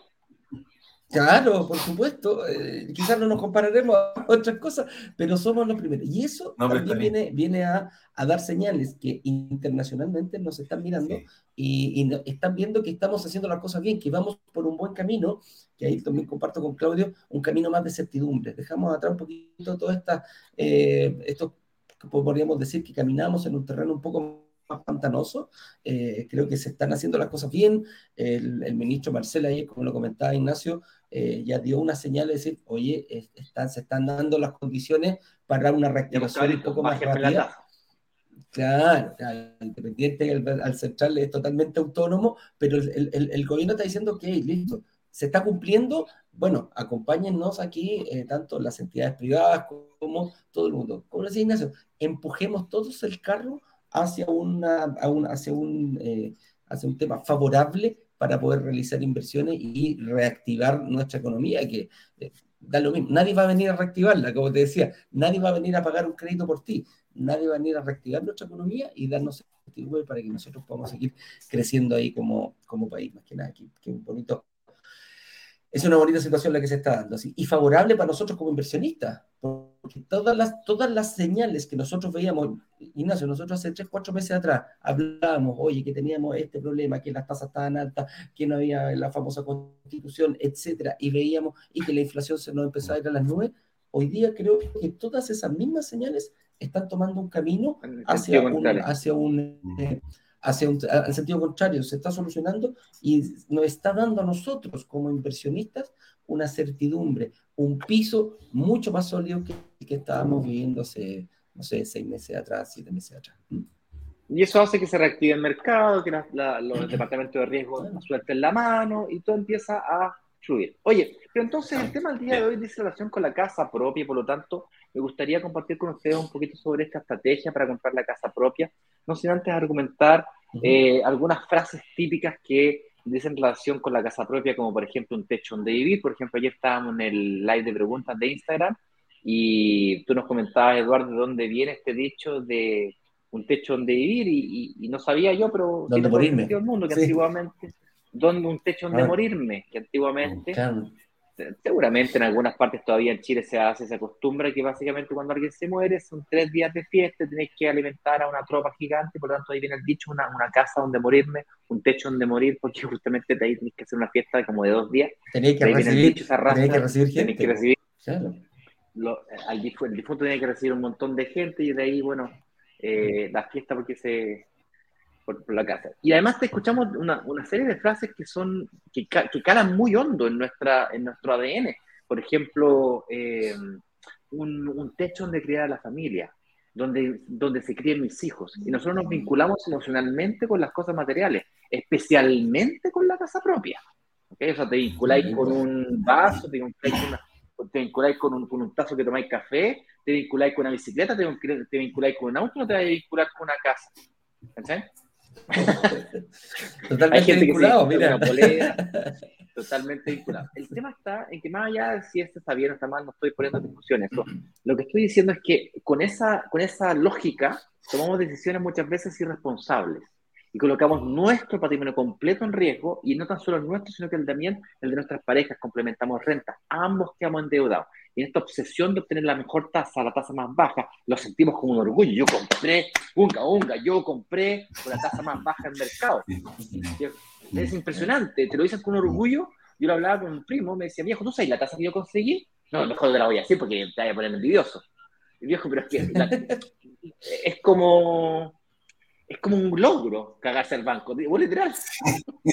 Claro, por supuesto. Eh, quizás no nos compararemos a otras cosas, pero somos los primeros. Y eso también viene, viene a, a, dar señales que internacionalmente nos están mirando y, y, están viendo que estamos haciendo las cosas bien, que vamos por un buen camino, que ahí también comparto con Claudio, un camino más de certidumbre. Dejamos atrás un poquito todo esta, eh, esto, podríamos decir que caminamos en un terreno un poco más pantanoso. Eh, creo que se están haciendo las cosas bien. El, ministro Marcela, ayer, como lo comentaba Ignacio, eh, ya dio una señal de decir, oye, están, se están dando las condiciones para una reactivación un poco más rápida. Claro, independiente al, central es totalmente autónomo, pero el, gobierno está diciendo que, listo, se está cumpliendo, bueno, acompáñennos aquí, eh, tanto las entidades privadas como todo el mundo. Como decía Ignacio, empujemos todos el carro hacia, una, hacia, un, eh, hacia un tema favorable para poder realizar inversiones y reactivar nuestra economía, que eh, da lo mismo. Nadie va a venir a reactivarla, como te decía, nadie va a venir a pagar un crédito por ti, nadie va a venir a reactivar nuestra economía y darnos certidumbre para que nosotros podamos seguir creciendo ahí como, como país, más que nada, que, que un bonito. Es una bonita situación la que se está dando, así, y favorable para nosotros como inversionistas, porque todas las, todas las señales que nosotros veíamos, Ignacio, nosotros hace 3, 4 meses atrás hablábamos, oye, que teníamos este problema, que las tasas estaban altas, que no había la famosa constitución, etcétera, y veíamos, y que la inflación se nos empezaba a ir a las nubes, hoy día creo que todas esas mismas señales están tomando un camino hacia un, hacia un, eh, hacia un al sentido contrario, se está solucionando y nos está dando a nosotros como inversionistas una certidumbre, un piso mucho más sólido que el que estábamos viviendo hace, no sé, seis meses atrás, siete meses atrás. Y eso hace que se reactive el mercado, que los departamentos de riesgo suelten la mano y todo empieza a fluir. Oye, pero entonces el tema del día de hoy dice relación con la casa propia, por lo tanto, me gustaría compartir con ustedes un poquito sobre esta estrategia para comprar la casa propia, no sin antes argumentar eh, algunas frases típicas que dicen relación con la casa propia, como por ejemplo un techo donde vivir. Por ejemplo, ayer estábamos en el live de preguntas de Instagram y tú nos comentabas, Eduardo, de dónde viene este dicho de un techo donde vivir y, no sabía yo, pero... ¿Dónde morirme? El mundo, que antiguamente... ¿Dónde un techo donde ah. morirme? Que antiguamente seguramente en algunas partes todavía en Chile se hace, se acostumbra que básicamente cuando alguien se muere son tres días de fiesta, tenés que alimentar a una tropa gigante, por lo tanto ahí viene el dicho, una, una casa donde morirme, un techo donde morir, porque justamente ahí tenés que hacer una fiesta como de dos días. Tenéis que, recibir, que recibir gente. Que recibir, lo, el difunto tiene que recibir un montón de gente y de ahí, bueno, eh, la fiesta porque se, por, la casa. Y además te escuchamos una, una serie de frases que son que, que, calan muy hondo en, nuestra, en nuestro ADN. Por ejemplo, eh, un, un, techo donde criar a la familia, donde, donde se crían mis hijos. Y nosotros nos vinculamos emocionalmente con las cosas materiales, especialmente con la casa propia. ¿Okay? O sea, te vinculáis con un vaso, te vinculáis con, una, te vinculáis con un, con un tazo que tomáis café, te vinculáis con una bicicleta, te, te vinculáis con un auto, no te vas a vincular con una casa. ¿Entendés? Totalmente vinculado, mira. totalmente vinculado. El tema está en que más allá de si esto está bien o está mal, no estoy poniendo discusiones. Lo que estoy diciendo es que con esa, con esa lógica tomamos decisiones muchas veces irresponsables y colocamos nuestro patrimonio completo en riesgo y no tan solo el nuestro, sino que el también el de nuestras parejas, complementamos rentas, ambos quedamos endeudados. Y en esta obsesión de obtener la mejor tasa, la tasa más baja, lo sentimos como un orgullo. Yo compré, unga, unga, yo compré con la tasa más baja del mercado. Es impresionante, te lo dices con orgullo. Yo lo hablaba con un primo, me decía, viejo, ¿tú sabes la tasa que yo conseguí? No, mejor te la voy a decir porque te voy a poner envidioso. Y viejo, pero es que es como es como un logro cagarse al banco, literal.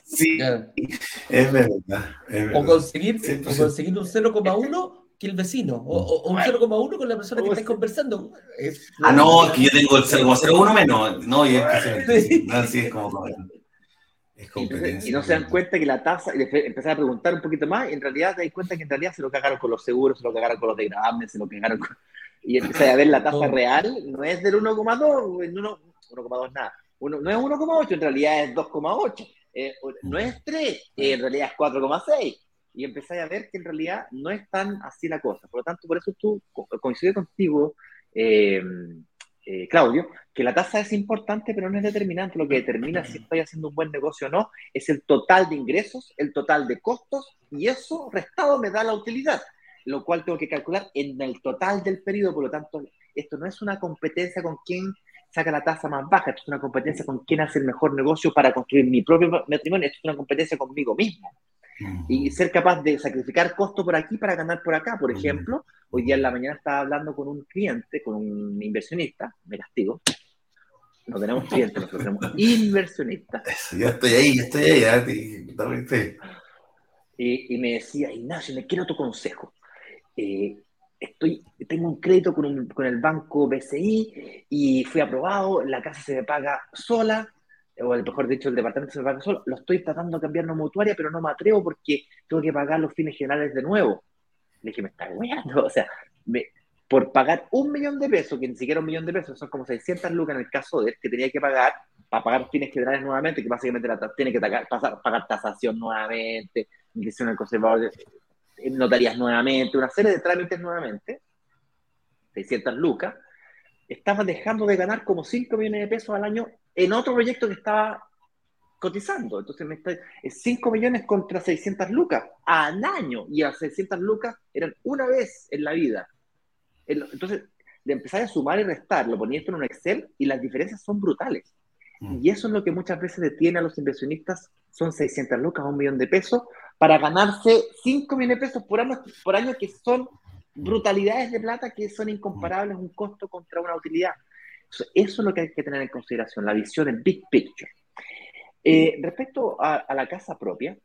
Sí, es, verdad, O conseguir, o conseguir un 0,1 que el vecino, o, un 0,1 con la persona que estás conversando. ah, no, es que yo tengo el 0,01 menos. No, y es que no, sí, es como. Es competencia. Y, no se dan cuenta que la tasa, y empezar a preguntar un poquito más, y en realidad te das cuenta que en realidad se lo cagaron con los seguros, se lo cagaron con los degradables, se lo cagaron con. Y empiezas a ver la tasa real, no es del 1,2, 1,2 nada. Uno, no es 1,8, en realidad es 2,8. Eh, no es 3, eh, en realidad es 4,6. Y empezáis a ver que en realidad no es tan así la cosa. Por lo tanto, por eso tú coincides contigo, eh, Claudio, que la tasa es importante, pero no es determinante. Lo que determina si estoy haciendo un buen negocio o no es el total de ingresos, el total de costos, y eso restado me da la utilidad, lo cual tengo que calcular en el total del periodo. Por lo tanto, esto no es una competencia con quién saca la tasa más baja. Esto es una competencia con quién hace el mejor negocio para construir mi propio matrimonio. Esto es una competencia conmigo mismo. Mm. Y ser capaz de sacrificar costo por aquí para ganar por acá. Por mm. ejemplo, hoy día en la mañana estaba hablando con un cliente, con un inversionista, me castigo. No tenemos clientes, nosotros tenemos inversionistas. Yo estoy ahí, yo estoy ahí. Y, y me decía, Ignacio, me quiero tu consejo. Eh, estoy, tengo un crédito con, con, el banco BCI y fui aprobado, la casa se me paga sola, o mejor dicho, el departamento se me paga solo, lo estoy tratando de cambiar no mutuaria, pero no me atrevo porque tengo que pagar los fines generales de nuevo. Le dije, me está weando, o sea, por pagar un millón de pesos, que ni siquiera un millón de pesos, son como 600 lucas en el caso de él, que tenía que pagar para pagar fines generales nuevamente, que básicamente tiene que pasar, pagar tasación nuevamente, inscripción el conservador, notarías nuevamente, una serie de trámites nuevamente, 600 lucas, estaba dejando de ganar como 5 millones de pesos al año en otro proyecto que estaba cotizando. Entonces, me está, 5 millones contra 600 lucas al año. Y a 600 lucas eran una vez en la vida. Entonces, de empezar a sumar y restar, lo ponía esto en un Excel y las diferencias son brutales. Mm. Y eso es lo que muchas veces detiene a los inversionistas, son 600 lucas o un millón de pesos, para ganarse 5 millones de pesos por año, por año que son brutalidades de plata que son incomparables, un costo contra una utilidad. Eso, es lo que hay que tener en consideración, la visión en big picture. Eh, respecto a, la casa propia,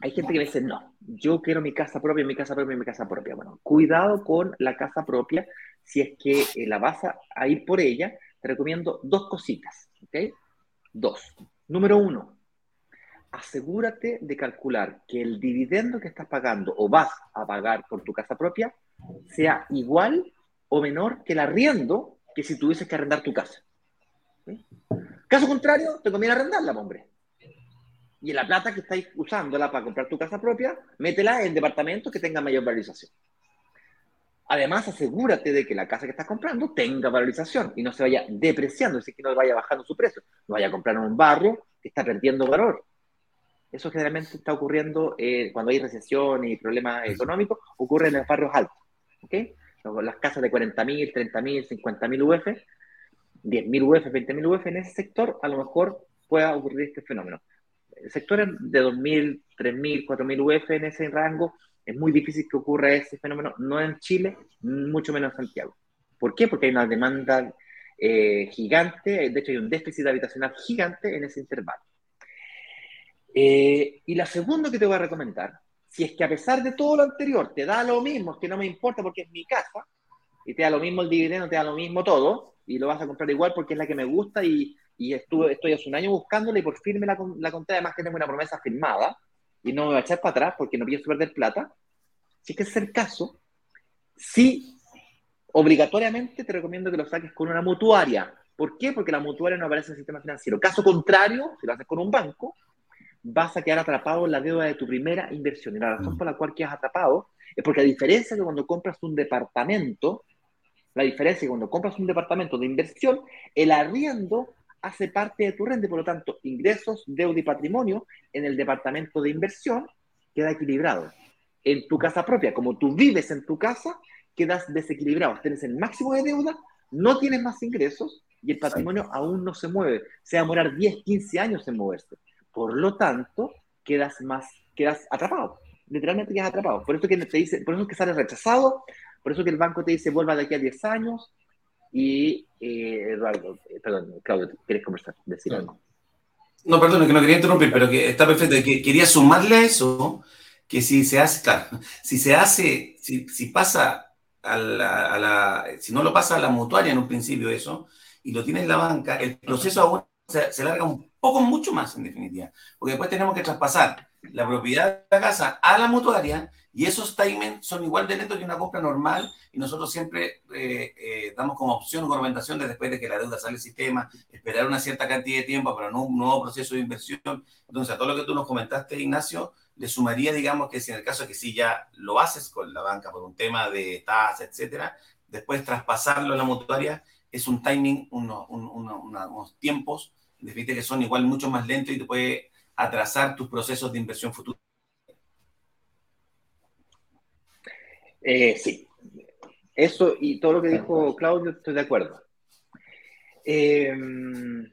hay gente que me dice, no, yo quiero mi casa propia, mi casa propia, mi casa propia. Bueno, cuidado con la casa propia, si es que eh, la vas a ir por ella, te recomiendo dos cositas, ¿ok? Dos. Número uno, asegúrate de calcular que el dividendo que estás pagando o vas a pagar por tu casa propia sea igual o menor que el arriendo que si tuvieses que arrendar tu casa. Caso contrario, te conviene arrendarla, hombre. Y la plata que estáis usándola para comprar tu casa propia, métela en departamentos que tengan mayor valorización. Además, asegúrate de que la casa que estás comprando tenga valorización y no se vaya depreciando, es decir, que no vaya bajando su precio. No vaya a comprar en un barrio que está perdiendo valor. Eso generalmente está ocurriendo eh, cuando hay recesión y problemas económicos, ocurre en los barrios altos. ¿okay? Las casas de 40.000, 30.000, 50.000 UF, 10.000 UF, 20.000 UF, en ese sector a lo mejor pueda ocurrir este fenómeno. Sectores de 2.000, 3.000, 4.000 UF en ese rango es muy difícil que ocurra ese fenómeno, no en Chile, mucho menos en Santiago. ¿Por qué? Porque hay una demanda eh, gigante, de hecho hay un déficit habitacional gigante en ese intervalo. Eh, y la segunda que te voy a recomendar, si es que a pesar de todo lo anterior te da lo mismo, es que no me importa porque es mi casa, y te da lo mismo el dividendo, te da lo mismo todo, y lo vas a comprar igual porque es la que me gusta y, y estuve, estoy hace un año buscándola y por fin me la, la conté, además que tengo una promesa firmada, y no me voy a echar para atrás porque no pienso perder plata, si es que es el caso, sí, obligatoriamente te recomiendo que lo saques con una mutuaria. ¿Por qué? Porque la mutuaria no aparece en el sistema financiero. Caso contrario, si lo haces con un banco, vas a quedar atrapado en la deuda de tu primera inversión. Y la razón mm. por la cual quedas atrapado es porque a diferencia de cuando compras un departamento, la diferencia es que cuando compras un departamento de inversión, el arriendo hace parte de tu renta, por lo tanto, ingresos, deuda y patrimonio en el departamento de inversión queda equilibrado. En tu casa propia, como tú vives en tu casa, quedas desequilibrado. Tienes el máximo de deuda, no tienes más ingresos y el patrimonio aún no se mueve. Se va a demorar 10, 15 años en moverse. Por lo tanto, quedas más, quedas atrapado. Literalmente quedas atrapado. Por eso que te dice, por eso es que sales rechazado, por eso que el banco te dice vuelva de aquí a 10 años, y eh, Eduardo, eh, perdón, Claudio, ¿quieres conversar? Decir algo. No, perdón, que no quería interrumpir, pero que está perfecto. Que quería sumarle a eso, que si se hace, claro, si se hace, si, si pasa a la, a la, si no lo pasa a la mutuaria en un principio eso, y lo tiene en la banca, el proceso aún se, se larga un poco, mucho más en definitiva, porque después tenemos que traspasar la propiedad de la casa a la mutuaria y esos timings son igual de lentos que una compra normal y nosotros siempre eh, eh, damos como opción o recomendación de después de que la deuda sale del sistema, esperar una cierta cantidad de tiempo para un nuevo proceso de inversión. Entonces, a todo lo que tú nos comentaste, Ignacio, le sumaría, digamos, que si en el caso de que sí ya lo haces con la banca por un tema de tasa, etcétera, después traspasarlo a la mutuaria es un timing, unos tiempos, de que son igual mucho más lentos y te puede atrasar tus procesos de inversión futura. Eh, sí, eso y todo lo que dijo Claudio, estoy de acuerdo. Em,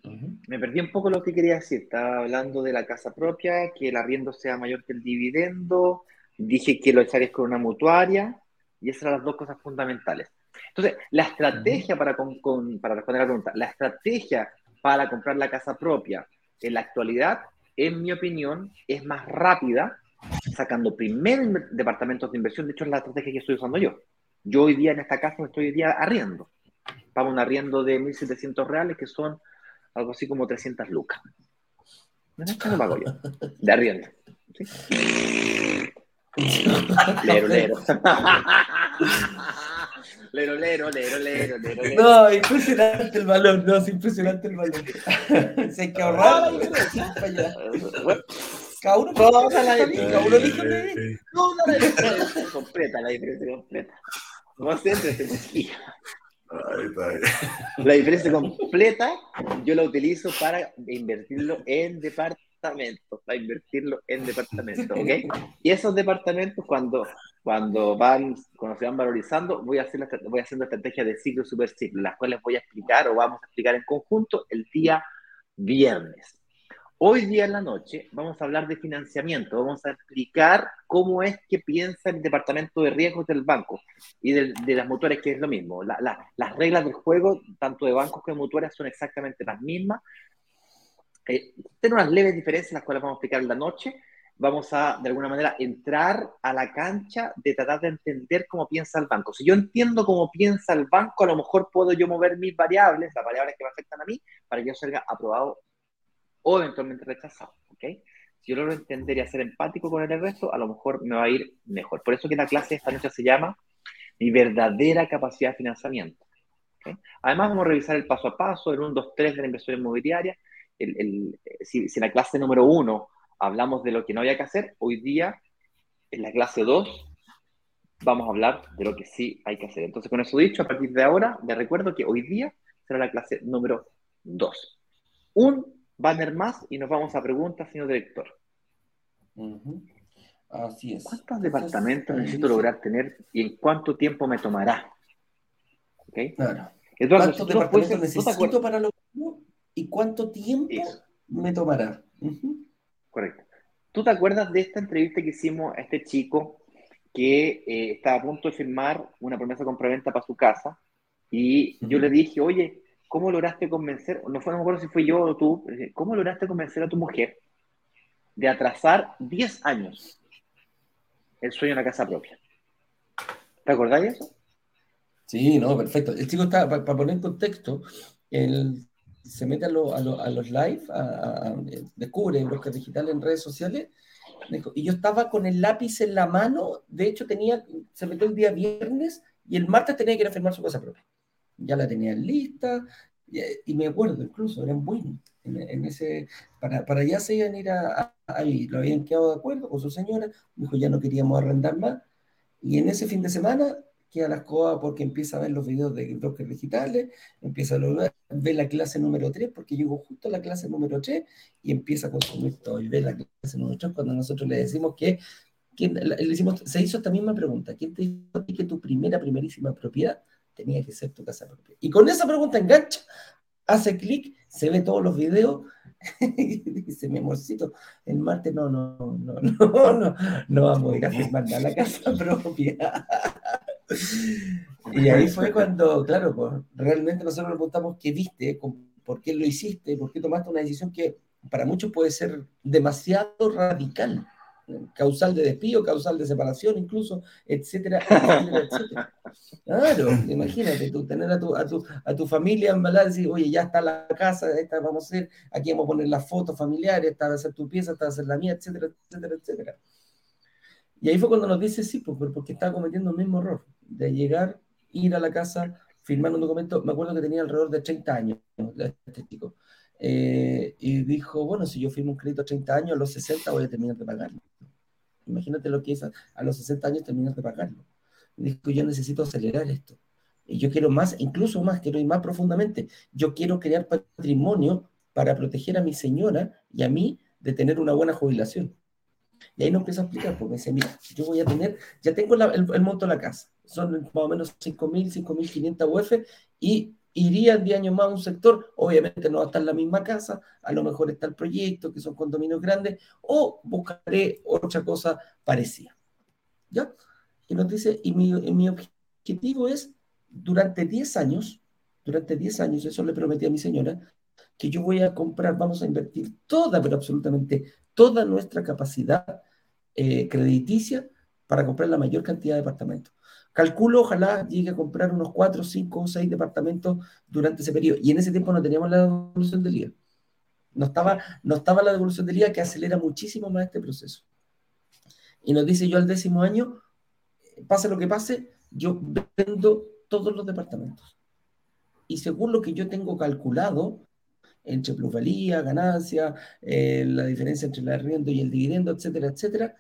me perdí un poco lo que quería decir. Estaba hablando de la casa propia, que el arriendo sea mayor que el dividendo. Dije que lo echarías con una mutuaria. Y esas eran las dos cosas fundamentales. Entonces, la estrategia para, para responder a la pregunta, la estrategia para comprar la casa propia en la actualidad, en mi opinión, es más rápida sacando primero departamentos de inversión. De hecho, es la estrategia que estoy usando yo. Yo hoy día en esta casa me estoy hoy día arriendo. Pago un arriendo de 1.700 reales, que son algo así como 300 lucas. Que no pago yo. De arriendo. Lero, lero. Lero, lero, lero, lero, lero, No, impresionante el balón, no, es impresionante el balón. Se que ahorrar. Cada uno, toda la, cada uno dijo toda la diferencia completa, la diferencia completa. No siempre se La diferencia completa yo la utilizo para invertirlo en departamentos departamentos, para invertirlo en departamentos, ¿ok? Y esos departamentos, cuando, cuando, van, cuando se van valorizando, voy, a hacer voy haciendo estrategias de ciclo super ciclo, las cuales voy a explicar o vamos a explicar en conjunto el día viernes. Hoy día en la noche vamos a hablar de financiamiento, vamos a explicar cómo es que piensa el departamento de riesgos del banco y de, las mutuarias, que es lo mismo. las reglas del juego, tanto de bancos como de mutuarias, son exactamente las mismas. Eh, tienen unas leves diferencias, las cuales vamos a explicar en la noche. Vamos a, de alguna manera, entrar a la cancha de tratar de entender cómo piensa el banco. Si yo entiendo cómo piensa el banco, a lo mejor puedo yo mover mis variables, las variables que me afectan a mí, para que yo salga aprobado o eventualmente rechazado, ¿ok? Si yo logro entender y hacer empático con el resto, a lo mejor me va a ir mejor. Por eso que la clase de esta noche se llama Mi verdadera capacidad de financiamiento. ¿okay? Además, vamos a revisar el paso a paso, el 1, 2, 3 de la inversión inmobiliaria. El, el, si, si, la clase número 1 hablamos de lo que no había que hacer, hoy día, en la clase 2, vamos a hablar de lo que sí hay que hacer. Entonces, con eso dicho, a partir de ahora, les recuerdo que hoy día será la clase número 2. Un banner más y nos vamos a preguntas, señor director. Así es. ¿Cuántos departamentos necesito lograr tener y en cuánto tiempo me tomará? ¿Okay? Claro. ¿Cuántos departamentos necesito para lograrlo y cuánto tiempo me tomará? Correcto. ¿Tú te acuerdas de esta entrevista que hicimos a este chico que eh, estaba a punto de firmar una promesa de compraventa para su casa? Y yo le dije, oye, ¿cómo lograste convencer, no, fue, no me acuerdo si fue yo o tú, cómo lograste convencer a tu mujer de atrasar 10 años el sueño de una casa propia? ¿Te acordáis de eso? Sí, no, perfecto. El chico está, para, poner en contexto, él se mete a, los live, a, descubre brokers digitales en redes sociales, y yo estaba con el lápiz en la mano, de hecho tenía, se metió el día viernes y el martes tenía que ir a firmar su casa propia ya la tenían lista, y, me acuerdo incluso, eran buenos. En, ese, para, para allá se iban a ir a, ahí, lo habían quedado de acuerdo con su señora, dijo ya no queríamos arrendar más, y en ese fin de semana queda la escoba porque empieza a ver los videos de brokers digitales, empieza a ver la clase número 3, porque llegó justo a la clase número 3 y empieza a consumir todo, y ve la clase número 3 cuando nosotros le decimos que, le decimos, se hizo esta misma pregunta, ¿quién te dijo que tu primera, primerísima propiedad tenía que ser tu casa propia. Y con esa pregunta engancha, hace clic, se ve todos los videos y dice, mi amorcito, el martes no, no, no, no, no, no vamos a ir a firmar la casa propia. Y ahí fue cuando, claro, pues, realmente nosotros nos preguntamos qué viste, por qué lo hiciste, por qué tomaste una decisión que para muchos puede ser demasiado radical causal de despido, causal de separación incluso, etcétera, etcétera, Claro, imagínate tú tener a tu, a tu, a tu familia en y decir, oye, ya está la casa, esta vamos a hacer, aquí vamos a poner las fotos familiares, esta va a ser tu pieza, esta va a ser la mía, etcétera, etcétera, etcétera. Y ahí fue cuando nos dice, sí, pues, porque estaba cometiendo el mismo error, de llegar, ir a la casa, firmar un documento, me acuerdo que tenía alrededor de 30 años, este chico, eh, y dijo, bueno, si yo firmo un crédito a 30 años, a los 60 voy a terminar de pagarlo. Imagínate lo que es a, los 60 años terminar de pagarlo. Dijo, yo necesito acelerar esto. Y yo quiero más, incluso más, quiero ir más profundamente. Yo quiero crear patrimonio para proteger a mi señora y a mí de tener una buena jubilación. Y ahí nos empieza a explicar, porque me dice, mira, yo voy a tener, ya tengo el, monto de la casa, son más o menos 5.000, 5.500 UF, y iría 10 años más a un sector, obviamente no va a estar en la misma casa, a lo mejor está el proyecto, que son condominios grandes, o buscaré otra cosa parecida. ¿Ya? Y nos dice, y mi, mi objetivo es, durante 10 años, durante 10 años, eso le prometí a mi señora, que yo voy a comprar, vamos a invertir toda, pero absolutamente toda nuestra capacidad eh, crediticia para comprar la mayor cantidad de departamentos. Calculo, ojalá llegue a comprar unos 4, 5 o 6 departamentos durante ese periodo. Y en ese tiempo no teníamos la devolución del IVA. No estaba, no estaba la devolución del IVA que acelera muchísimo más este proceso. Y nos dice yo al décimo año, pase lo que pase, yo vendo todos los departamentos. Y según lo que yo tengo calculado, entre plusvalía, ganancia, eh, la diferencia entre el arriendo y el dividendo, etcétera, etcétera,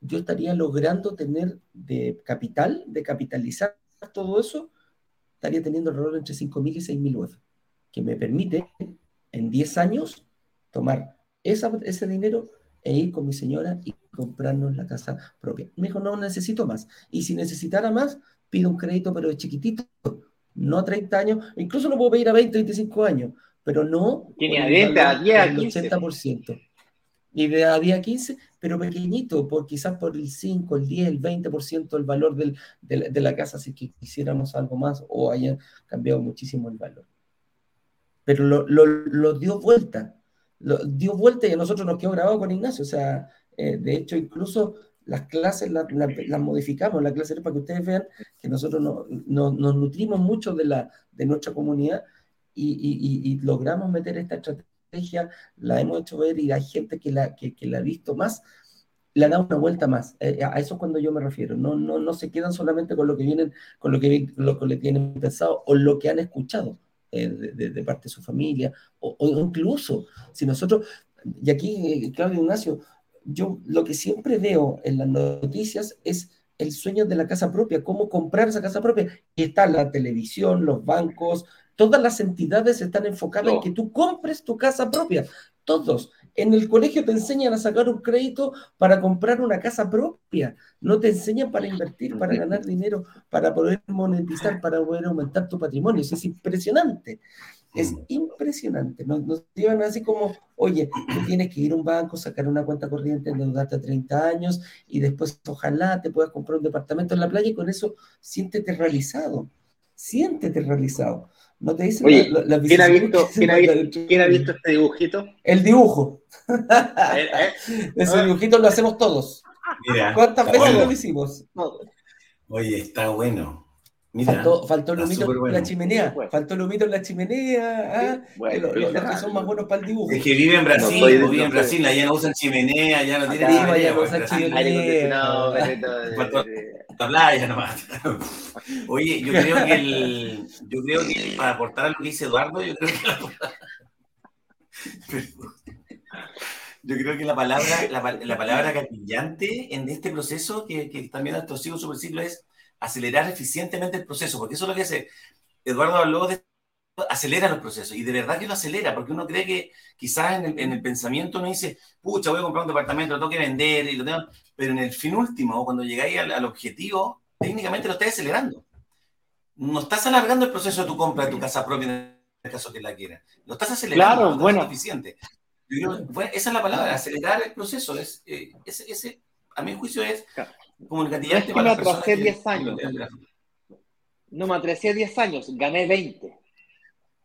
yo estaría logrando tener de capital, de capitalizar todo eso, estaría teniendo alrededor entre 5.000 y 6.000 UF, que me permite en 10 años tomar ese dinero e ir con mi señora y comprarnos la casa propia. Me dijo, no necesito más. Y si necesitara más, pido un crédito, pero de chiquitito, no a 30 años, incluso lo puedo pedir a 20, 35 años, pero no. Tiene 10, a 10, a 15. 80%. Y de a 10 a 15, pero pequeñito, por quizás por el 5, el 10, el 20% del valor del, de, la casa, si quisiéramos algo más o haya cambiado muchísimo el valor. Pero lo, lo, lo dio vuelta dio vuelta y a nosotros nos quedó grabado con Ignacio. O sea, eh, de hecho, incluso las clases las modificamos, la clase para que ustedes vean que nosotros nos nutrimos mucho de, la, de nuestra comunidad y, logramos meter esta estrategia, la hemos hecho ver y hay gente que la, que, la ha visto más, le ha dado una vuelta más. Eh, a eso es cuando yo me refiero. No, no, no se quedan solamente con lo que vienen, con lo que, lo que le tienen pensado o lo que han escuchado eh, de, parte de su familia, o, incluso si nosotros, y aquí, eh, Claudio Ignacio, yo lo que siempre veo en las noticias es el sueño de la casa propia, cómo comprar esa casa propia. Y está la televisión, los bancos, todas las entidades están enfocadas en que tú compres tu casa propia. Todos. En el colegio te enseñan a sacar un crédito para comprar una casa propia. No te enseñan para invertir, para ganar dinero, para poder monetizar, para poder aumentar tu patrimonio. Eso es impresionante. Es mm. impresionante. Nos, llevan así como, oye, tú tienes que ir a un banco, sacar una cuenta corriente, endeudarte a 30 años y después ojalá te puedas comprar un departamento en la playa y con eso siéntete realizado. Siéntete realizado. ¿No te dicen Oye, la, ¿quién, ha visto, ¿quién, ha visto, este dibujito? El dibujo. ¿Eh? Ese dibujito lo hacemos todos. ¿Cuántas veces lo hicimos? Oye, está bueno. Mira, faltó, el humito en la chimenea. Faltó el humito en la chimenea. Ah, los, que son más buenos para el dibujo. Es que vive en Brasil, no, vive en Brasil, allá no usan chimenea, ya no tiene chimenea. no usan chimenea. La playa nomás. Oye, yo creo que el, yo creo que para aportar a lo que dice Eduardo, yo creo que la, yo creo que la palabra, la, la palabra gatillante en este proceso que, que también nuestro sigo super siglo es acelerar eficientemente el proceso, porque eso es lo que hace. Eduardo habló de acelera los procesos, y de verdad que lo acelera, porque uno cree que quizás en el, en el pensamiento uno dice, pucha, voy a comprar un departamento, lo tengo que vender, y lo tengo... pero en el fin último, cuando llegáis al, objetivo, técnicamente lo estás acelerando. No estás alargando el proceso de tu compra de tu casa propia en el caso que la quieras. Lo estás acelerando, claro, bueno. eficiente. esa es la palabra, acelerar el proceso. Es, eh, ese, ese, a mi juicio es comunicativamente no es que me atrasé 10 años. No me atrasé 10 años, gané 20.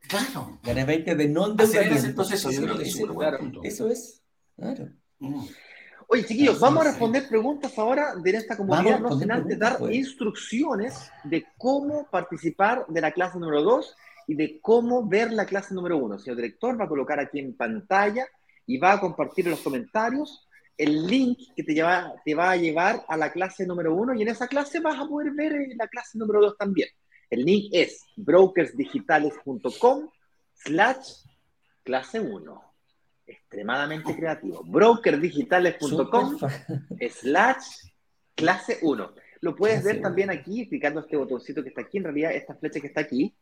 Claro. Gané 20 de no endeudamiento. el proceso, yo creo que es claro. Eso es, claro. Mm. Oye, chiquillos, vamos a responder preguntas ahora de esta comunidad, no sin antes dar pues. instrucciones de cómo participar de la clase número 2 y de cómo ver la clase número 1. El señor director va a colocar aquí en pantalla y va a compartir en los comentarios el link que te, lleva, te va a llevar a la clase número uno y en esa clase vas a poder ver eh, la clase número dos también. El link es brokersdigitales.com slash clase 1. Extremadamente creativo. brokersdigitales.com slash clase 1. Lo puedes ver también aquí, clicando este botoncito que está aquí, en realidad esta flecha que está aquí.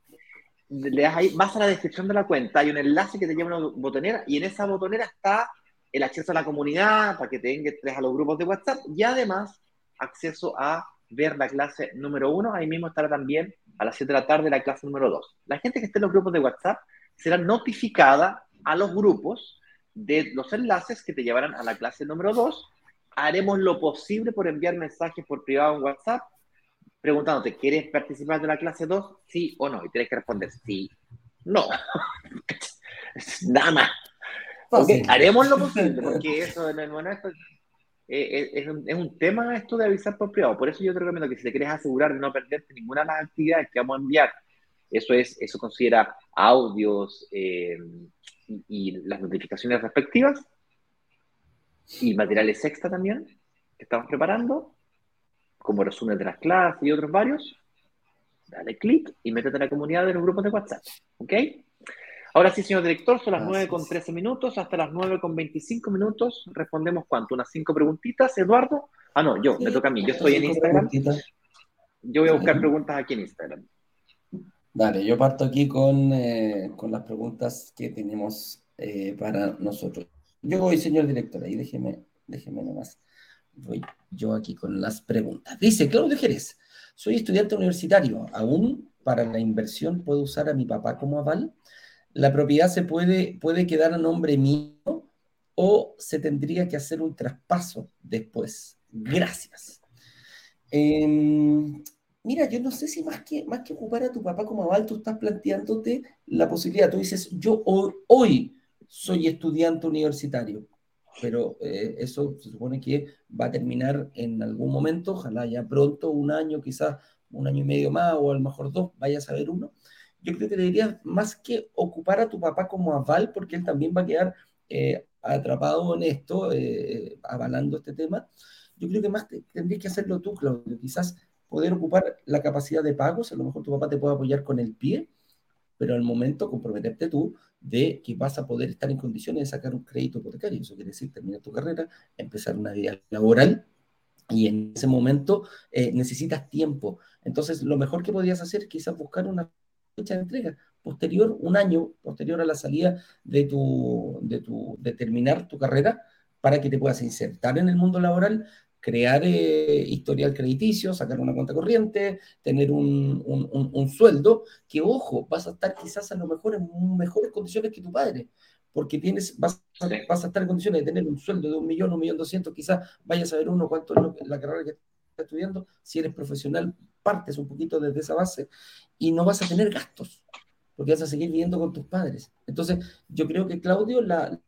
Le das ahí, vas a la descripción de la cuenta, hay un enlace que te lleva a una botonera y en esa botonera está el acceso a la comunidad para que te entres a los grupos de WhatsApp y además acceso a ver la clase número uno. Ahí mismo estará también a las 7 de la tarde la clase número 2. La gente que esté en los grupos de WhatsApp será notificada a los grupos de los enlaces que te llevarán a la clase número 2. Haremos lo posible por enviar mensajes por privado en WhatsApp preguntándote, ¿quieres participar de la clase 2? Sí o no. Y tienes que responder sí, no. Nada más haremos lo posible, porque eso, bueno, esto, eh, es, un, es, un, tema esto de avisar por privado. Por eso yo te recomiendo que si te quieres asegurar de no perderte ninguna de las actividades que vamos a enviar, eso es, eso considera audios eh, y, las notificaciones respectivas y materiales extra también que estamos preparando, como resumen de las clases y otros varios. Dale clic y métete en la comunidad de los grupos de WhatsApp. ¿Ok? Ahora sí, señor director, son las 9 con 13 minutos, hasta las 9 con 25 minutos. Respondemos cuánto, unas 5 preguntitas, Eduardo. Ah, no, yo, me toca a mí. Yo estoy en Instagram. Yo voy a buscar preguntas aquí en Instagram. Dale, yo parto aquí con, eh, con las preguntas que tenemos eh, para nosotros. Yo voy, señor director, ahí déjeme, déjeme nomás. Voy yo aquí con las preguntas. Dice Claudio Jerez, soy estudiante universitario. ¿Aún para la inversión puedo usar a mi papá como aval? ¿La propiedad se puede, puede quedar a nombre mío o se tendría que hacer un traspaso después? Gracias. Em, mira, yo no sé si más que, más que ocupar a tu papá como aval, tú estás planteándote la posibilidad. Tú dices, yo hoy soy estudiante universitario, pero eh, eso se supone que va a terminar en algún momento, ojalá ya pronto, un año, quizás un año y medio más, o a lo mejor dos, vaya a saber uno. Yo creo que deberías más que ocupar a tu papá como aval, porque él también va a quedar eh, atrapado en esto, eh, avalando este tema. Yo creo que más tendrías que hacerlo tú, Claudio. Quizás poder ocupar la capacidad de pagos, a lo mejor tu papá te puede apoyar con el pie, pero al momento comprometerte tú de que vas a poder estar en condiciones de sacar un crédito hipotecario. Eso quiere decir terminar tu carrera, empezar una vida laboral y en ese momento eh, necesitas tiempo. Entonces, lo mejor que podrías hacer es quizás buscar una fecha de entrega. Posterior, un año posterior a la salida de tu, de tu, de terminar tu carrera para que te puedas insertar en el mundo laboral, crear eh, historial crediticio, sacar una cuenta corriente, tener un, un, sueldo, que ojo, vas a estar quizás a lo mejor en mejores condiciones que tu padre, porque tienes, vas, vas a estar en condiciones de tener un sueldo de un millón, un millón doscientos, quizás vayas a ver uno cuánto es la carrera que estudiando, si eres profesional, partes un poquito desde esa base y no vas a tener gastos, porque vas a seguir viviendo con tus padres. Entonces, yo creo que Claudio, la,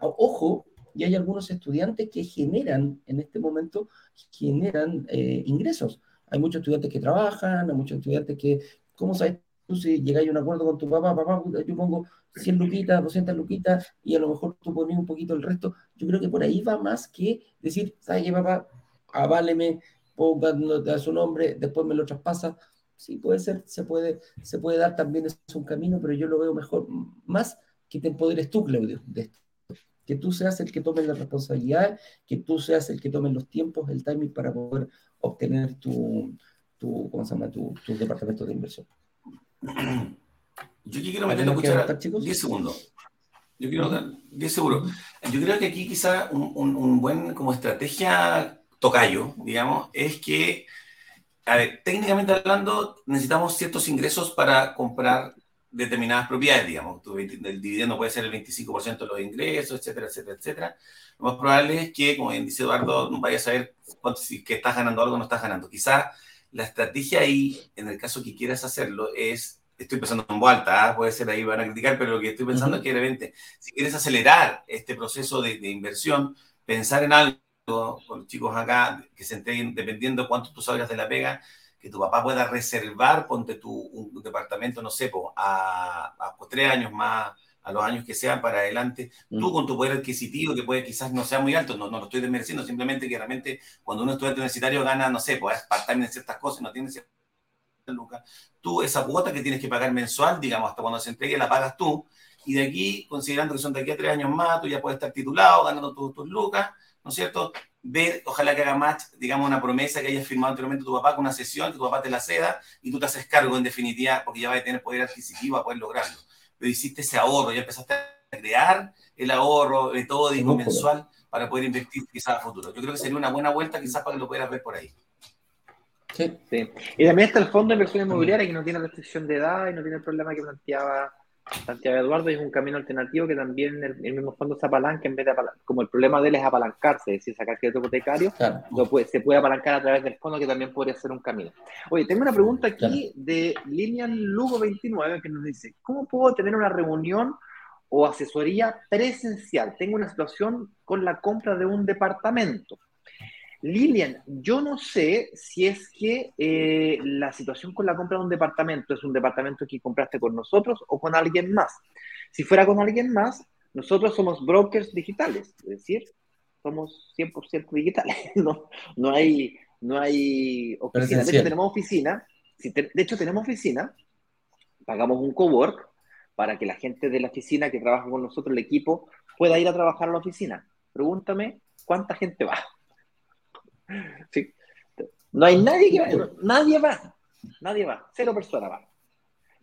ojo, y hay algunos estudiantes que generan, en este momento, generan eh, ingresos. Hay muchos estudiantes que trabajan, hay muchos estudiantes que, ¿cómo sabes tú si llegáis a un acuerdo con tu papá, papá, yo pongo 100 luquitas, 200 luquitas, y a lo mejor tú pones un poquito el resto? Yo creo que por ahí va más que decir, ¿sabes qué, papá? Aváleme, ponga su nombre, después me lo traspasa. Sí, puede ser, se puede, se puede dar también, es un camino, pero yo lo veo mejor, más que te empoderes tú, Claudio, de esto que tú seas el que tome la responsabilidad, que tú seas el que tome los tiempos, el timing para poder obtener tu, tu ¿cómo se llama? Tu, departamento de inversión. Yo aquí quiero meter la cuchara 10 segundos. Yo quiero dar 10 segundos. Yo creo que aquí quizá un, un, buen como estrategia tocayo, digamos, es que, a ver, técnicamente hablando, necesitamos ciertos ingresos para comprar determinadas propiedades, digamos. el dividendo puede ser el 25% de los ingresos, etcétera, etcétera, etcétera. Lo más probable es que, como dice Eduardo, no vayas a saber cuánto, si que estás ganando algo o no estás ganando. Quizá la estrategia ahí, en el caso que quieras hacerlo, es, estoy pensando en voz alta, ¿ah? puede ser ahí van a criticar, pero lo que estoy pensando es que de repente, si quieres acelerar este proceso de, de inversión, pensar en algo, con los chicos acá, que se entreguen, dependiendo cuánto tú salgas de la pega, que tu papá pueda reservar, ponte tu un departamento, no sé, a, a, tres años más, a los años que sean para adelante, tú mm. con tu poder adquisitivo, que puede quizás no sea muy alto, no, no lo estoy desmereciendo, simplemente que realmente cuando uno estudiante universitario gana, no sé, pues part-time en ciertas cosas, no tiene ciertas lucas, tú esa cuota que tienes que pagar mensual, digamos, hasta cuando se entregue, la pagas tú, y de aquí, considerando que son de aquí a tres años más, tú ya puedes estar titulado, ganando tus, tus lucas, ¿no es cierto? ver, ojalá que haga match, digamos, una promesa que hayas firmado anteriormente tu papá con una sesión, que tu papá te la ceda y tú te haces cargo en definitiva, porque ya vas a tener poder adquisitivo a poder lograrlo. Pero hiciste ese ahorro, ya empezaste a crear el ahorro metódico mensual para poder invertir quizás a futuro. Yo creo que sería una buena vuelta quizás para que lo pudieras ver por ahí. Sí. sí. Y también está el fondo de inversión inmobiliaria que no tiene restricción de edad y no tiene el problema que planteaba Santiago Eduardo es un camino alternativo que también el, mismo fondo se apalanca en vez de apalancar, como el problema de él es apalancarse, es decir, sacar crédito hipotecario, se puede apalancar a través del fondo que también podría ser un camino. Oye, tengo una pregunta aquí de Lilian Lugo 29 que nos dice, ¿cómo puedo tener una reunión o asesoría presencial? Tengo una situación con la compra de un departamento. Lilian, yo no sé si es que eh, la situación con la compra de un departamento es un departamento que compraste con nosotros o con alguien más. Si fuera con alguien más, nosotros somos brokers digitales, es decir, somos 100% digitales. No, no hay, no hay oficina. De hecho, tenemos oficina. de hecho, tenemos oficina. Pagamos un cowork para que la gente de la oficina que trabaja con nosotros, el equipo, pueda ir a trabajar a la oficina. Pregúntame cuánta gente va. Sí. No hay nadie que va, nadie va, nadie va, cero personas va.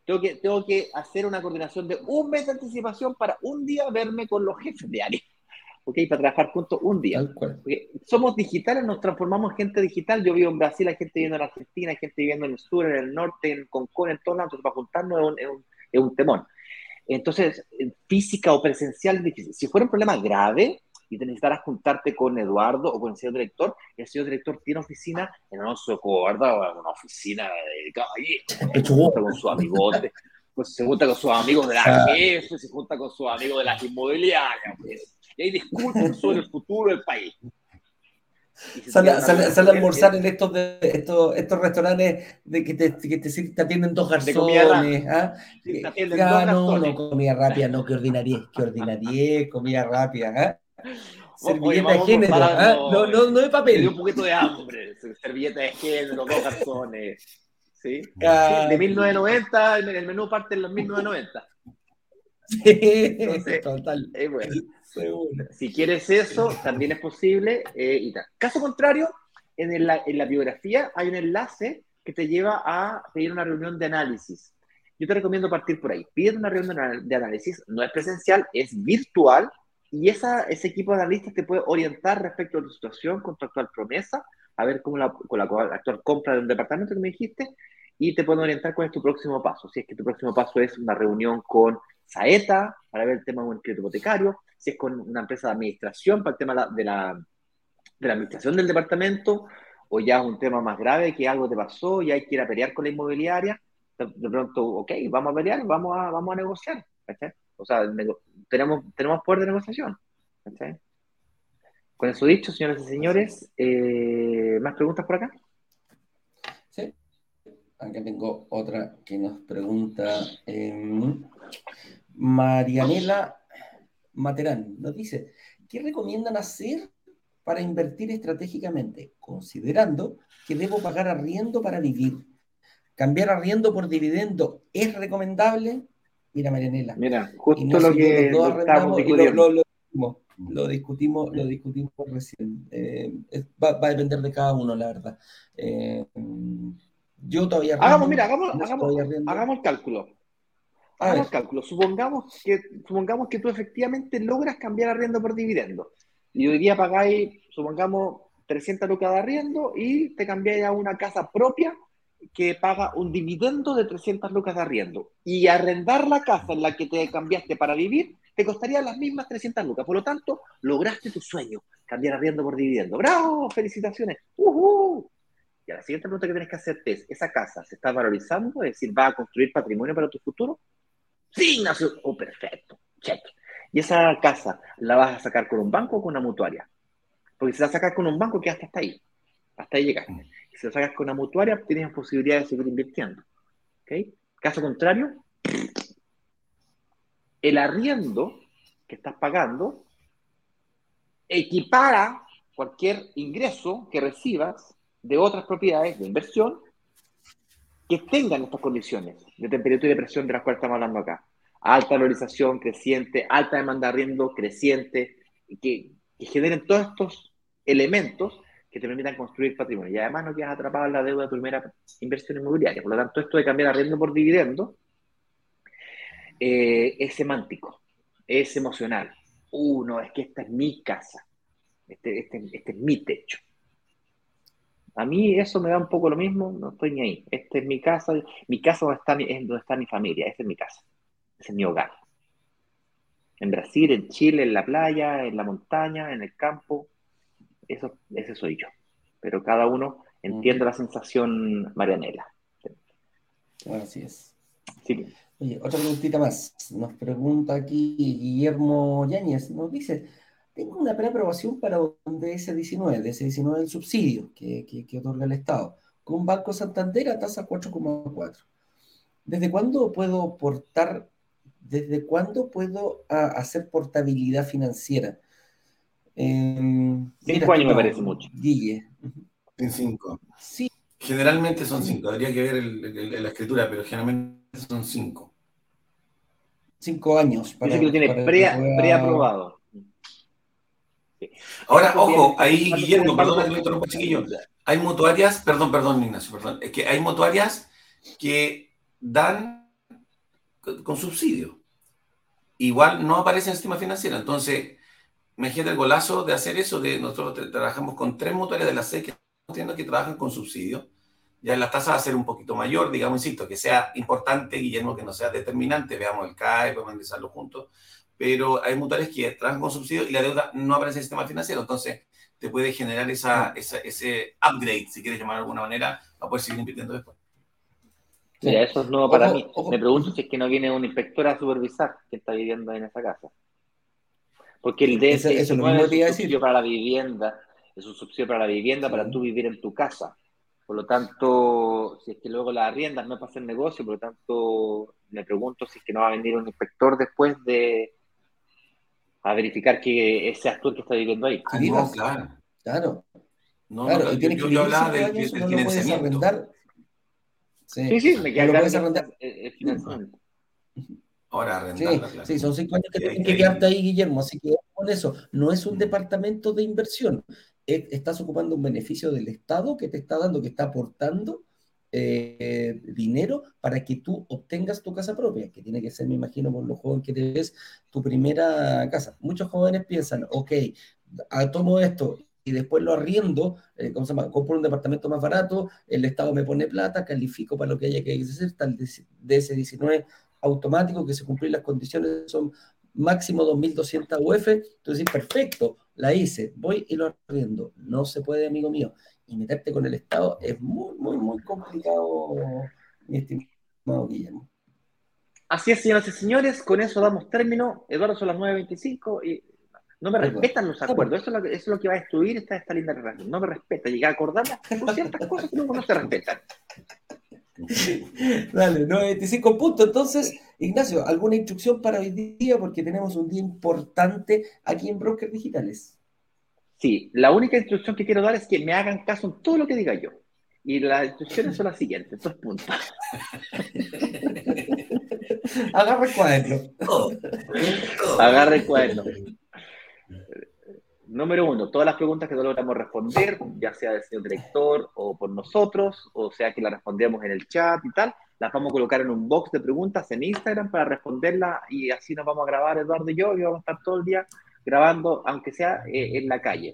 Tengo que, tengo que hacer una coordinación de un mes de anticipación para un día verme con los jefes de área. ¿ok? Para trabajar juntos un día. Somos digitales, nos transformamos en gente digital. Yo vivo en Brasil, hay gente viviendo en Argentina, hay gente viviendo en el sur, en el norte, en Concón, en todos lados. Entonces, para juntarnos es un, es un, temón. Entonces, física o presencial es difícil. Si fuera un problema grave y te necesitaras juntarte con Eduardo o con el señor director, el señor director tiene oficina en Alonso Cobarda, una oficina de caballero, con su amigote pues se junta con sus amigos de la jefe, se junta con sus amigos de las inmobiliarias, pues. Y ahí discuten sobre el futuro del país. Sale, a almorzar en estos, de, estos, estos restaurantes de que te, que te, atienden dos garzones. ¿ah? Sí, ah, no, no, comida rápida, no, que ordinaría, que ordinaría, comida rápida. ¿ah? Servilleta de género, ¿ah? no, no, no de papel. Me dio un poquito de hambre, servilleta de género, dos garzones. ¿sí? de 1990, el menú parte en los 1990. Sí, total. bueno. Si quieres eso, también es posible. Eh, y Caso contrario, en, en la biografía hay un enlace que te lleva a pedir una reunión de análisis. Yo te recomiendo partir por ahí. Pide una reunión de análisis, no es presencial, es virtual, y esa, ese equipo de analistas te puede orientar respecto a tu situación con tu actual promesa, a ver cómo la, con la actual compra de un departamento que me dijiste, y te pueden orientar cuál es tu próximo paso. Si es que tu próximo paso es una reunión con Saeta para ver el tema de un crédito hipotecario, si es con una empresa de administración para el tema de la, de la administración del departamento, o ya es un tema más grave que algo te pasó y hay que ir a pelear con la inmobiliaria, de, pronto, ok, vamos a pelear, vamos a, vamos a negociar. O sea, tenemos, tenemos poder de negociación. Con eso dicho, señores y señores, eh, ¿más preguntas por acá? Sí. Acá tengo otra que nos pregunta eh, Marianela Materán. Nos dice, ¿qué recomiendan hacer para invertir estratégicamente, considerando que debo pagar arriendo para vivir? ¿Cambiar arriendo por dividendo es recomendable? Mira, Marianela. Mira, justo lo que lo, discutimos, lo discutimos, recién. Eh, va, a depender de cada uno, la verdad. Eh, yo todavía. Hagamos, mira, hagamos, hagamos, el cálculo. Hagamos el cálculo. Supongamos que, supongamos que tú efectivamente logras cambiar arriendo por dividendo. Y hoy día pagáis, supongamos, 300 lucas de arriendo y te cambiáis a una casa propia que paga un dividendo de 300 lucas de arriendo. Y arrendar la casa en la que te cambiaste para vivir te costaría las mismas 300 lucas. Por lo tanto, lograste tu sueño, cambiar arriendo por dividendo. ¡Bravo! ¡Felicitaciones! ¡Uh y la siguiente pregunta que tienes que hacerte es, ¿esa casa se está valorizando? Es decir, ¿va a construir patrimonio para tu futuro? Sí, Ignacio. Oh, perfecto. Check. ¿Y esa casa la vas a sacar con un banco o con una mutuaria? Porque si la sacas con un banco, quedaste hasta ahí. Hasta ahí llegaste. Si la sacas con una mutuaria, tienes posibilidad de seguir invirtiendo. ¿Ok? Caso contrario, el arriendo que estás pagando equipara cualquier ingreso que recibas de otras propiedades de inversión que tengan estas condiciones de temperatura y de presión de las cuales estamos hablando acá. Alta valorización creciente, alta demanda de arriendo creciente, que, que generen todos estos elementos que te permitan construir patrimonio. Y además no quedas atrapado en la deuda de tu primera inversión inmobiliaria. Por lo tanto, esto de cambiar arriendo por dividendo eh, es semántico, es emocional. Uno, es que esta es mi casa, este, este, este es mi techo. A mí eso me da un poco lo mismo, no estoy ni ahí. Esta es mi casa, mi casa donde está es donde está mi familia, esta es mi casa, ese es mi hogar. En Brasil, en Chile, en la playa, en la montaña, en el campo, eso, ese soy yo. Pero cada uno entiende la sensación marianela. Así es. Sí. Oye, otra preguntita más. Nos pregunta aquí Guillermo Yáñez, nos dice, tengo una preaprobación para un DS19, DS19 del subsidio que, que, otorga el Estado, con Banco Santander a tasa 4,4. ¿Desde cuándo puedo portar, desde cuándo puedo hacer portabilidad financiera? Cinco años me parece mucho. Guille. En cinco. Sí. Generalmente son cinco, habría que ver la escritura, pero generalmente son cinco. Cinco años. Para, Dice que lo tiene preaprobado. Ahora, ojo, ahí, Guillermo, perdón que lo interrumpa, chiquillo. Hay mutuarias, perdón, perdón, Ignacio, perdón. Es que hay mutuarias que dan con subsidio. Igual no aparece en sistema financiero. Entonces, imagínate el golazo de hacer eso, de nosotros trabajamos con tres motores de la seis que que trabajan con subsidio. Ya la tasa va a ser un poquito mayor, digamos, insisto, que sea importante, Guillermo, que no sea determinante, veamos el CAE, podemos analizarlo juntos, pero hay motores que trabajan con subsidio y la deuda no aparece en el sistema financiero, entonces te puede generar esa, ese upgrade, si quieres llamar de alguna manera, para poder seguir invirtiendo después. Mira, eso es nuevo para mí. Me pregunto si es que no viene un inspector a supervisar que está viviendo en esa casa. Porque el DS es un subsidio para la vivienda, es un subsidio para la vivienda, para tú vivir en tu casa. Por lo tanto, si es que luego la arriendas no pasa el negocio, por lo tanto, me pregunto si es que no va a venir un inspector después de a verificar que ese actor que está viviendo ahí. Ah, no, claro. Claro. No, claro, no, yo, yo, hablaba del, del, no financiamiento. Sí. sí, sí, me queda claro el financiamiento. Ahora sí, sí, son cinco años que tienes que quedarte ahí, Guillermo, así que con eso, no es un mm. departamento de inversión, estás ocupando un beneficio del Estado que te está dando, que está aportando eh, dinero para que tú obtengas tu casa propia, que tiene que ser, me imagino, por los jóvenes que te ves, tu primera casa. Muchos jóvenes piensan, ok, ah, tomo esto y después lo arriendo, eh, ¿cómo se llama? Compro un departamento más barato, el Estado me pone plata, califico para lo que haya que hacer, tal DS19 automático, que se cumplen las condiciones, son máximo 2.200 UF, entonces perfecto, la hice, voy y lo arriendo. No se puede, amigo mío. Y meterte con el Estado es muy, muy, muy complicado, mi estimado Guillermo. Así es, señoras y señores, con eso damos término. Eduardo, son las 9.25 y no me respetan los acuerdos. Eso es, lo que, va a destruir esta, esta linda relación. No me respeta. Y a acordarme por ciertas cosas que luego no se respetan. Dale, 95 puntos. Entonces, Ignacio, ¿alguna instrucción para hoy día? Porque tenemos un día importante aquí en Brokers Digitales. Sí, la única instrucción que quiero dar es que me hagan caso en todo lo que diga yo. Y las instrucciones son las siguientes, dos puntos. Agarra el cuaderno. Agarra el cuaderno. Número uno, todas las preguntas que no logramos responder, ya sea del señor director o por nosotros, o sea que las respondemos en el chat y tal, las vamos a colocar en un box de preguntas en Instagram para responderlas y así nos vamos a grabar Eduardo y yo y vamos a estar todo el día grabando, aunque sea eh, en la calle.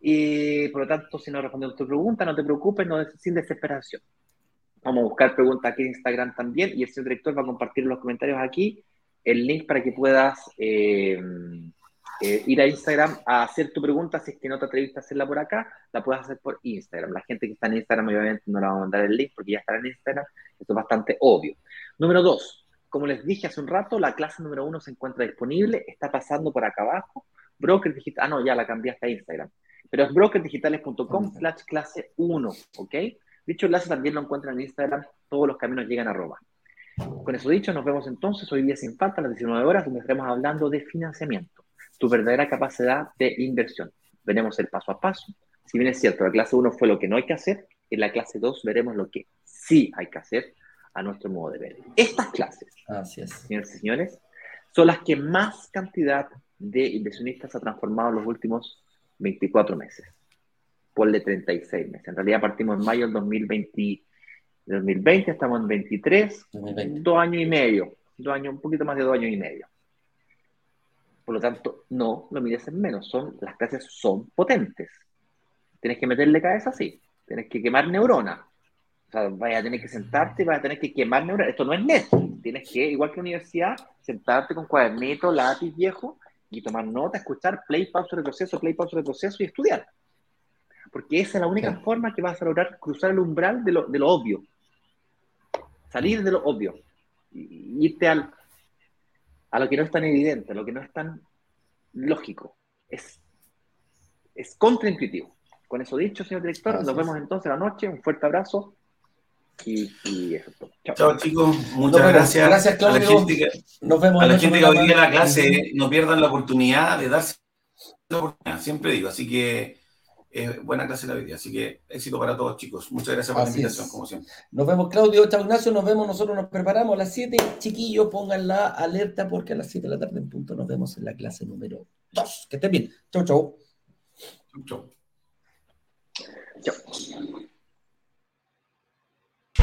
Y por lo tanto, si no respondemos tu pregunta, no te preocupes, no sin desesperación. Vamos a buscar preguntas aquí en Instagram también y el señor director va a compartir en los comentarios aquí el link para que puedas... Eh, eh, ir a Instagram a hacer tu pregunta, si es que no te atreviste a hacerla por acá, la puedes hacer por Instagram. La gente que está en Instagram obviamente no le va a mandar el link porque ya está en Instagram, esto es bastante obvio. Número dos, como les dije hace un rato, la clase número uno se encuentra disponible, está pasando por acá abajo, Broker Digital, ah no, ya la cambiaste a Instagram, pero es brokerdigitales.com slash clase 1, ¿ok? Dicho enlace también lo encuentran en Instagram, todos los caminos llegan a Roma. Con eso dicho, nos vemos entonces hoy día sin falta a las 19 horas, donde estaremos hablando de financiamiento tu verdadera capacidad de inversión. Veremos el paso a paso. Si bien es cierto, la clase 1 fue lo que no hay que hacer, en la clase 2 veremos lo que sí hay que hacer a nuestro modo de ver. Estas clases, señores y señores, son las que más cantidad de inversionistas ha transformado en los últimos 24 meses. Por de 36 meses. En realidad partimos en mayo del 2020, 2020 estamos en 23, dos años y medio, dos años, un poquito más de dos años y medio. Por lo tanto, no lo mires en menos. Son, las clases son potentes. Tienes que meterle cabeza así. Tienes que quemar neuronas. O sea, vaya a tener que sentarte y vas a tener que quemar neuronas. Esto no es Netflix. Tienes que, igual que universidad, sentarte con cuadernito, lápiz viejo y tomar nota, escuchar play, pausa, retroceso, play, pausa, retroceso y estudiar. Porque esa es la única forma que vas a lograr cruzar el umbral de lo, de lo obvio. Salir de lo obvio. Y irte al, a lo que no es tan evidente, a lo que no es tan lógico. Es, es contraintuitivo. Con eso dicho, señor director, nos vemos entonces la noche. Un fuerte abrazo. Y, y eso Chao. Chao, chicos. Muchas gracias. Gracias, Claudio. A la gente que, nos vemos a la gente que hoy día en la clase no pierdan la oportunidad de darse la oportunidad. Siempre digo. Así que buena clase la vida. Así que éxito para todos, chicos. Muchas gracias por la invitación, como siempre. Nos vemos, Claudio. Chao, Ignacio. Nos vemos. Nosotros nos preparamos a las 7. Chiquillos, pongan la alerta porque a las 7 de la tarde en punto nos vemos en la clase número 2. Que estén bien. Chau, chau. Chau, chau. Chau.